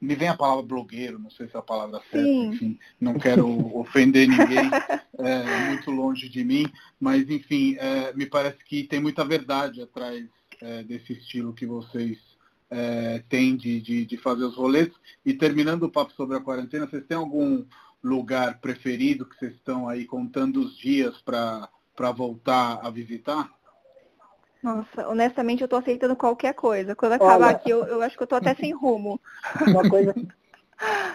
me vem a palavra blogueiro, não sei se é a palavra certa, Sim. enfim, não quero ofender ninguém <laughs> é, muito longe de mim, mas enfim, é, me parece que tem muita verdade atrás é, desse estilo que vocês é, têm de, de, de, fazer os rolês. E terminando o papo sobre a quarentena, vocês têm algum lugar preferido que vocês estão aí contando os dias para voltar a visitar? Nossa, honestamente eu tô aceitando qualquer coisa. Quando acabar Olha, aqui, eu, eu acho que eu tô até sem rumo. Uma coisa,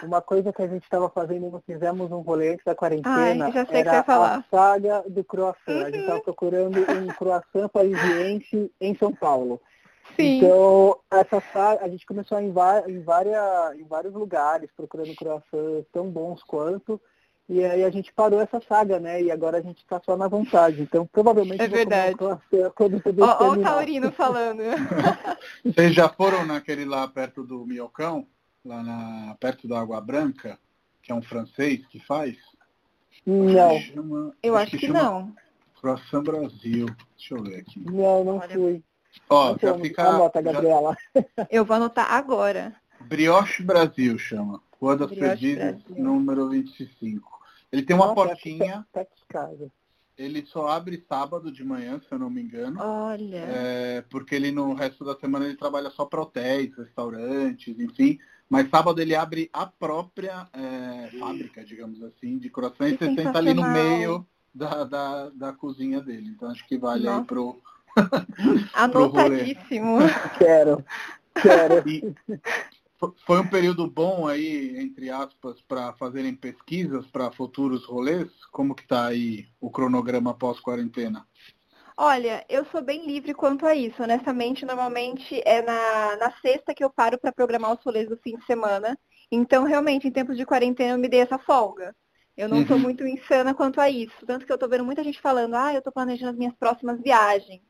uma coisa que a gente estava fazendo, fizemos um rolê antes da quarentena, Ai, já sei era que você falar. a saga do croissant. Uhum. A gente estava uhum. procurando um croissant parisiense em São Paulo. Sim. Então, essa saga, a gente começou em, em, várias, em vários lugares, procurando croissants tão bons quanto. E aí a gente parou essa saga, né? E agora a gente está só na vontade. Então provavelmente é verdade. <laughs> quando Ó, o Taurino falando. <laughs> Vocês já foram naquele lá perto do Miocão, lá na, perto da Água Branca, que é um francês que faz? Não. Chama, eu acho, que, que não. Croissant Brasil. Deixa eu ver aqui. Não, não Olha, fui. Ó, já fica... Anota, Gabriela. Já... <laughs> Eu vou anotar agora. Brioche Brasil chama. Rua das Perdizes, número 25. Ele tem uma Nossa, portinha. Tá, tá. Ele só abre sábado de manhã, se eu não me engano. Olha. É, porque ele no resto da semana ele trabalha só para hotéis, restaurantes, enfim. Mas sábado ele abre a própria é, fábrica, digamos assim, de croissants. Você senta ali no meio da, da, da cozinha dele. Então acho que vale Nossa. aí pro. <laughs> Anotadíssimo. <laughs> quero. Quero. E, foi um período bom aí, entre aspas, para fazerem pesquisas para futuros rolês? Como que está aí o cronograma pós-quarentena? Olha, eu sou bem livre quanto a isso. Honestamente, normalmente é na, na sexta que eu paro para programar os rolês do fim de semana. Então, realmente, em tempos de quarentena, eu me dei essa folga. Eu não estou uhum. muito insana quanto a isso. Tanto que eu estou vendo muita gente falando, ah, eu estou planejando as minhas próximas viagens.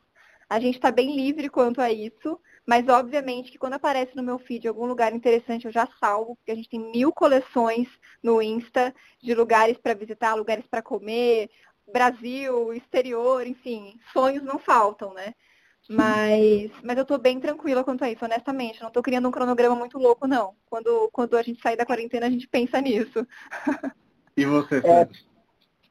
A gente está bem livre quanto a isso. Mas, obviamente, que quando aparece no meu feed algum lugar interessante, eu já salvo, porque a gente tem mil coleções no Insta de lugares para visitar, lugares para comer, Brasil, exterior, enfim, sonhos não faltam, né? Mas, mas eu estou bem tranquila quanto a isso, honestamente. Eu não estou criando um cronograma muito louco, não. Quando, quando a gente sair da quarentena, a gente pensa nisso. E você, Sérgio?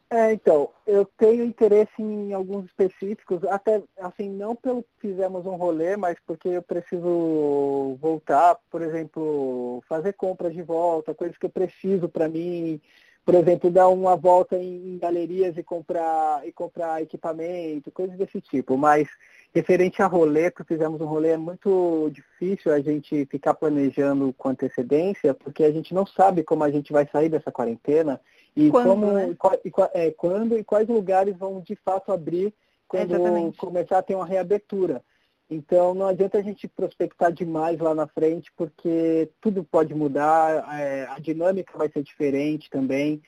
É... Então, eu tenho interesse em alguns específicos, até assim, não pelo que fizemos um rolê, mas porque eu preciso voltar, por exemplo, fazer compras de volta, coisas que eu preciso para mim, por exemplo, dar uma volta em, em, galerias e comprar e comprar equipamento, coisas desse tipo. Mas referente a rolê, que fizemos um rolê, é muito difícil a gente ficar planejando com antecedência, porque a gente não sabe como a gente vai sair dessa quarentena e quando, como, né? e, é, quando e quais lugares vão de fato abrir quando Exatamente. começar a ter uma reabertura. Então não adianta a gente prospectar demais lá na frente, porque tudo pode mudar, é, a dinâmica vai ser diferente também.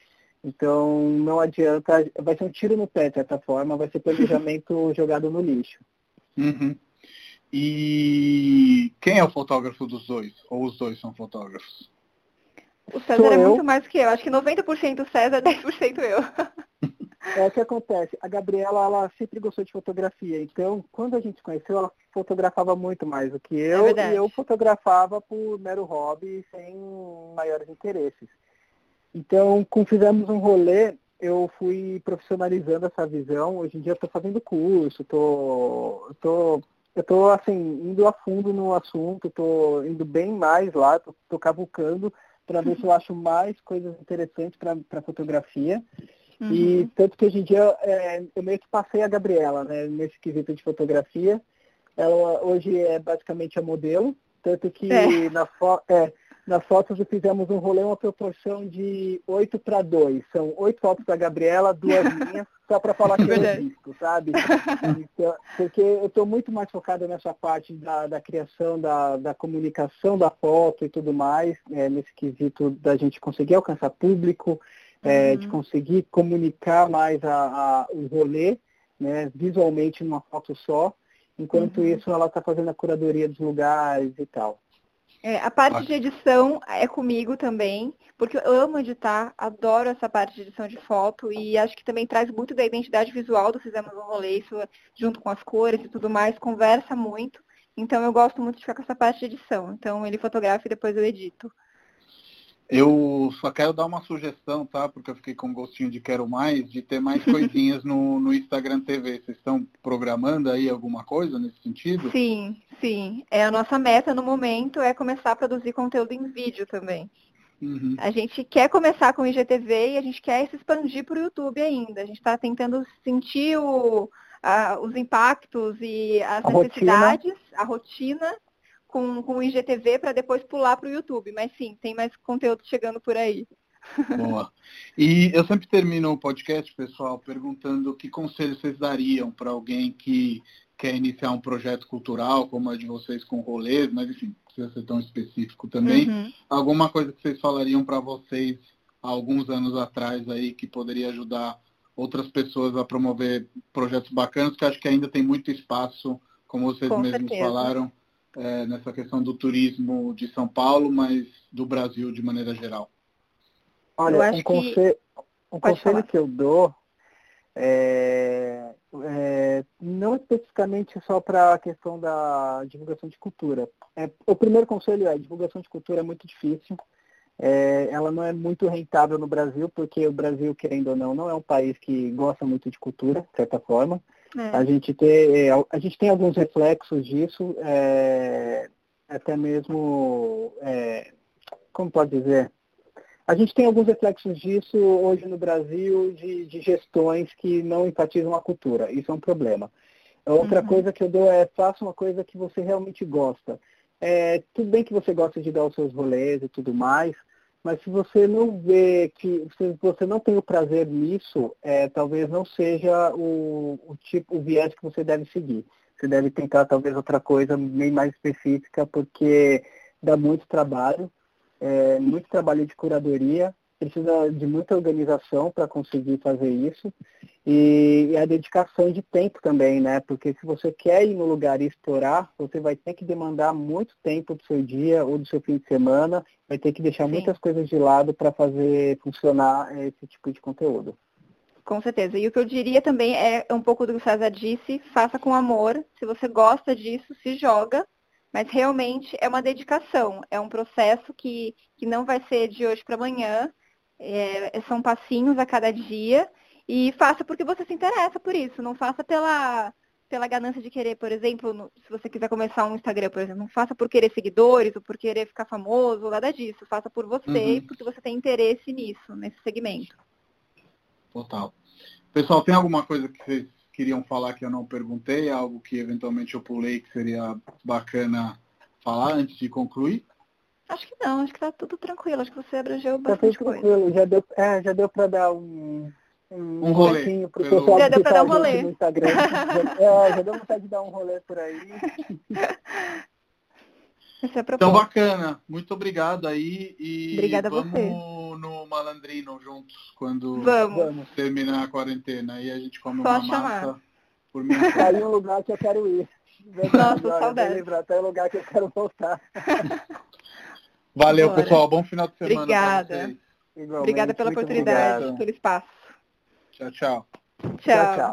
Então não adianta, vai ser um tiro no pé de certa forma, vai ser planejamento <laughs> jogado no lixo. Uhum. E quem é o fotógrafo dos dois? Ou os dois são fotógrafos? O César Sou é eu. muito mais que eu. Acho que 90% César, <laughs> 10% eu. É o que acontece. A Gabriela, ela sempre gostou de fotografia. Então, quando a gente se conheceu, ela fotografava muito mais do que eu. É e eu fotografava por mero hobby, sem maiores interesses. Então, como fizemos um rolê, eu fui profissionalizando essa visão. Hoje em dia eu estou fazendo curso, tô, tô, eu estou assim, indo a fundo no assunto, estou indo bem mais lá, estou cavucando para ver se eu acho mais coisas interessantes para fotografia. Uhum. E tanto que hoje em dia é, eu meio que passei a Gabriela, né, nesse quesito de fotografia. Ela hoje é basicamente a modelo, tanto que é. na, fo é, nas fotos fizemos um rolê, uma proporção de 8 para 2. São oito fotos da Gabriela, duas <laughs> minhas, só para falar que eu risco, sabe? Então, porque eu estou muito mais focada nessa parte da, da criação, da, da comunicação da foto e tudo mais, é, nesse quesito da gente conseguir alcançar público, é, uhum. de conseguir comunicar mais a, a, o rolê, né, visualmente numa foto só. Enquanto uhum. isso, ela está fazendo a curadoria dos lugares e tal. É, a parte de edição é comigo também, porque eu amo editar, adoro essa parte de edição de foto e acho que também traz muito da identidade visual do Fizemos um Rolê, isso junto com as cores e tudo mais, conversa muito. Então eu gosto muito de ficar com essa parte de edição. Então ele fotografa e depois eu edito. Eu só quero dar uma sugestão, tá? Porque eu fiquei com um gostinho de quero mais, de ter mais <laughs> coisinhas no, no Instagram TV. Vocês estão programando aí alguma coisa nesse sentido? Sim, sim. É a nossa meta no momento é começar a produzir conteúdo em vídeo também. Uhum. A gente quer começar com o IGTV e a gente quer se expandir para o YouTube ainda. A gente está tentando sentir o, a, os impactos e as a necessidades, rotina. a rotina com, com o IGTV para depois pular para o YouTube. Mas sim, tem mais conteúdo chegando por aí. <laughs> Boa. E eu sempre termino o podcast, pessoal, perguntando que conselhos vocês dariam para alguém que quer iniciar um projeto cultural, como a de vocês com rolês, mas enfim, precisa ser tão específico também. Uhum. Alguma coisa que vocês falariam para vocês há alguns anos atrás aí que poderia ajudar outras pessoas a promover projetos bacanas, que acho que ainda tem muito espaço, como vocês com mesmos certeza. falaram, é, nessa questão do turismo de São Paulo, mas do Brasil de maneira geral? Olha, um, conselho, que... um conselho que eu dou é é, não especificamente só para a questão da divulgação de cultura. É, o primeiro conselho é, divulgação de cultura é muito difícil, é, ela não é muito rentável no Brasil, porque o Brasil, querendo ou não, não é um país que gosta muito de cultura, de certa forma. É. A, gente tem, é, a gente tem alguns reflexos disso, é, até mesmo, é, como pode dizer, a gente tem alguns reflexos disso hoje no Brasil de, de gestões que não enfatizam a cultura. Isso é um problema. Outra uhum. coisa que eu dou é faça uma coisa que você realmente gosta. É, tudo bem que você gosta de dar os seus rolês e tudo mais, mas se você não vê que se você não tem o prazer nisso, é, talvez não seja o, o tipo, o viés que você deve seguir. Você deve tentar talvez outra coisa bem mais específica, porque dá muito trabalho é, muito trabalho de curadoria, precisa de muita organização para conseguir fazer isso e, e, a dedicação de tempo também, né? Porque se você quer ir no lugar e explorar, você vai ter que demandar muito tempo do seu dia ou do seu fim de semana, vai ter que deixar Sim. muitas coisas de lado para fazer funcionar esse tipo de conteúdo. Com certeza. E o que eu diria também é um pouco do que o César disse, faça com amor. Se você gosta disso, se joga mas realmente é uma dedicação, é um processo que, que não vai ser de hoje para amanhã, é, são passinhos a cada dia, e faça porque você se interessa por isso, não faça pela, pela ganância de querer, por exemplo, no, se você quiser começar um Instagram, por exemplo, não faça por querer seguidores ou por querer ficar famoso, nada disso, faça por você uhum. e porque você tem interesse nisso, nesse segmento. Total. Pessoal, tem alguma coisa que vocês queriam falar que eu não perguntei, algo que eventualmente eu pulei que seria bacana falar antes de concluir? Acho que não, acho que tá tudo tranquilo, acho que você abrangeu tá bastante tá coisa. Tranquilo. Já deu, é, já deu para dar um, um, um rolê. Pro pelo... pessoal já deu para dar um rolê. No Instagram. já, é, já deu vontade de dar um rolê por aí. É então bacana, muito obrigado aí e Obrigada vamos a você. no Malandrino juntos quando vamos. terminar a quarentena e a gente come Só uma chamar. massa por mim. Tá aí um lugar que eu quero ir. Nossa, saudade. Lembrar, tá um lugar que eu quero voltar. Valeu, Bora. pessoal. Bom final de semana. Obrigada. Obrigada pela oportunidade, obrigado. pelo espaço. Tchau, tchau. Tchau, tchau.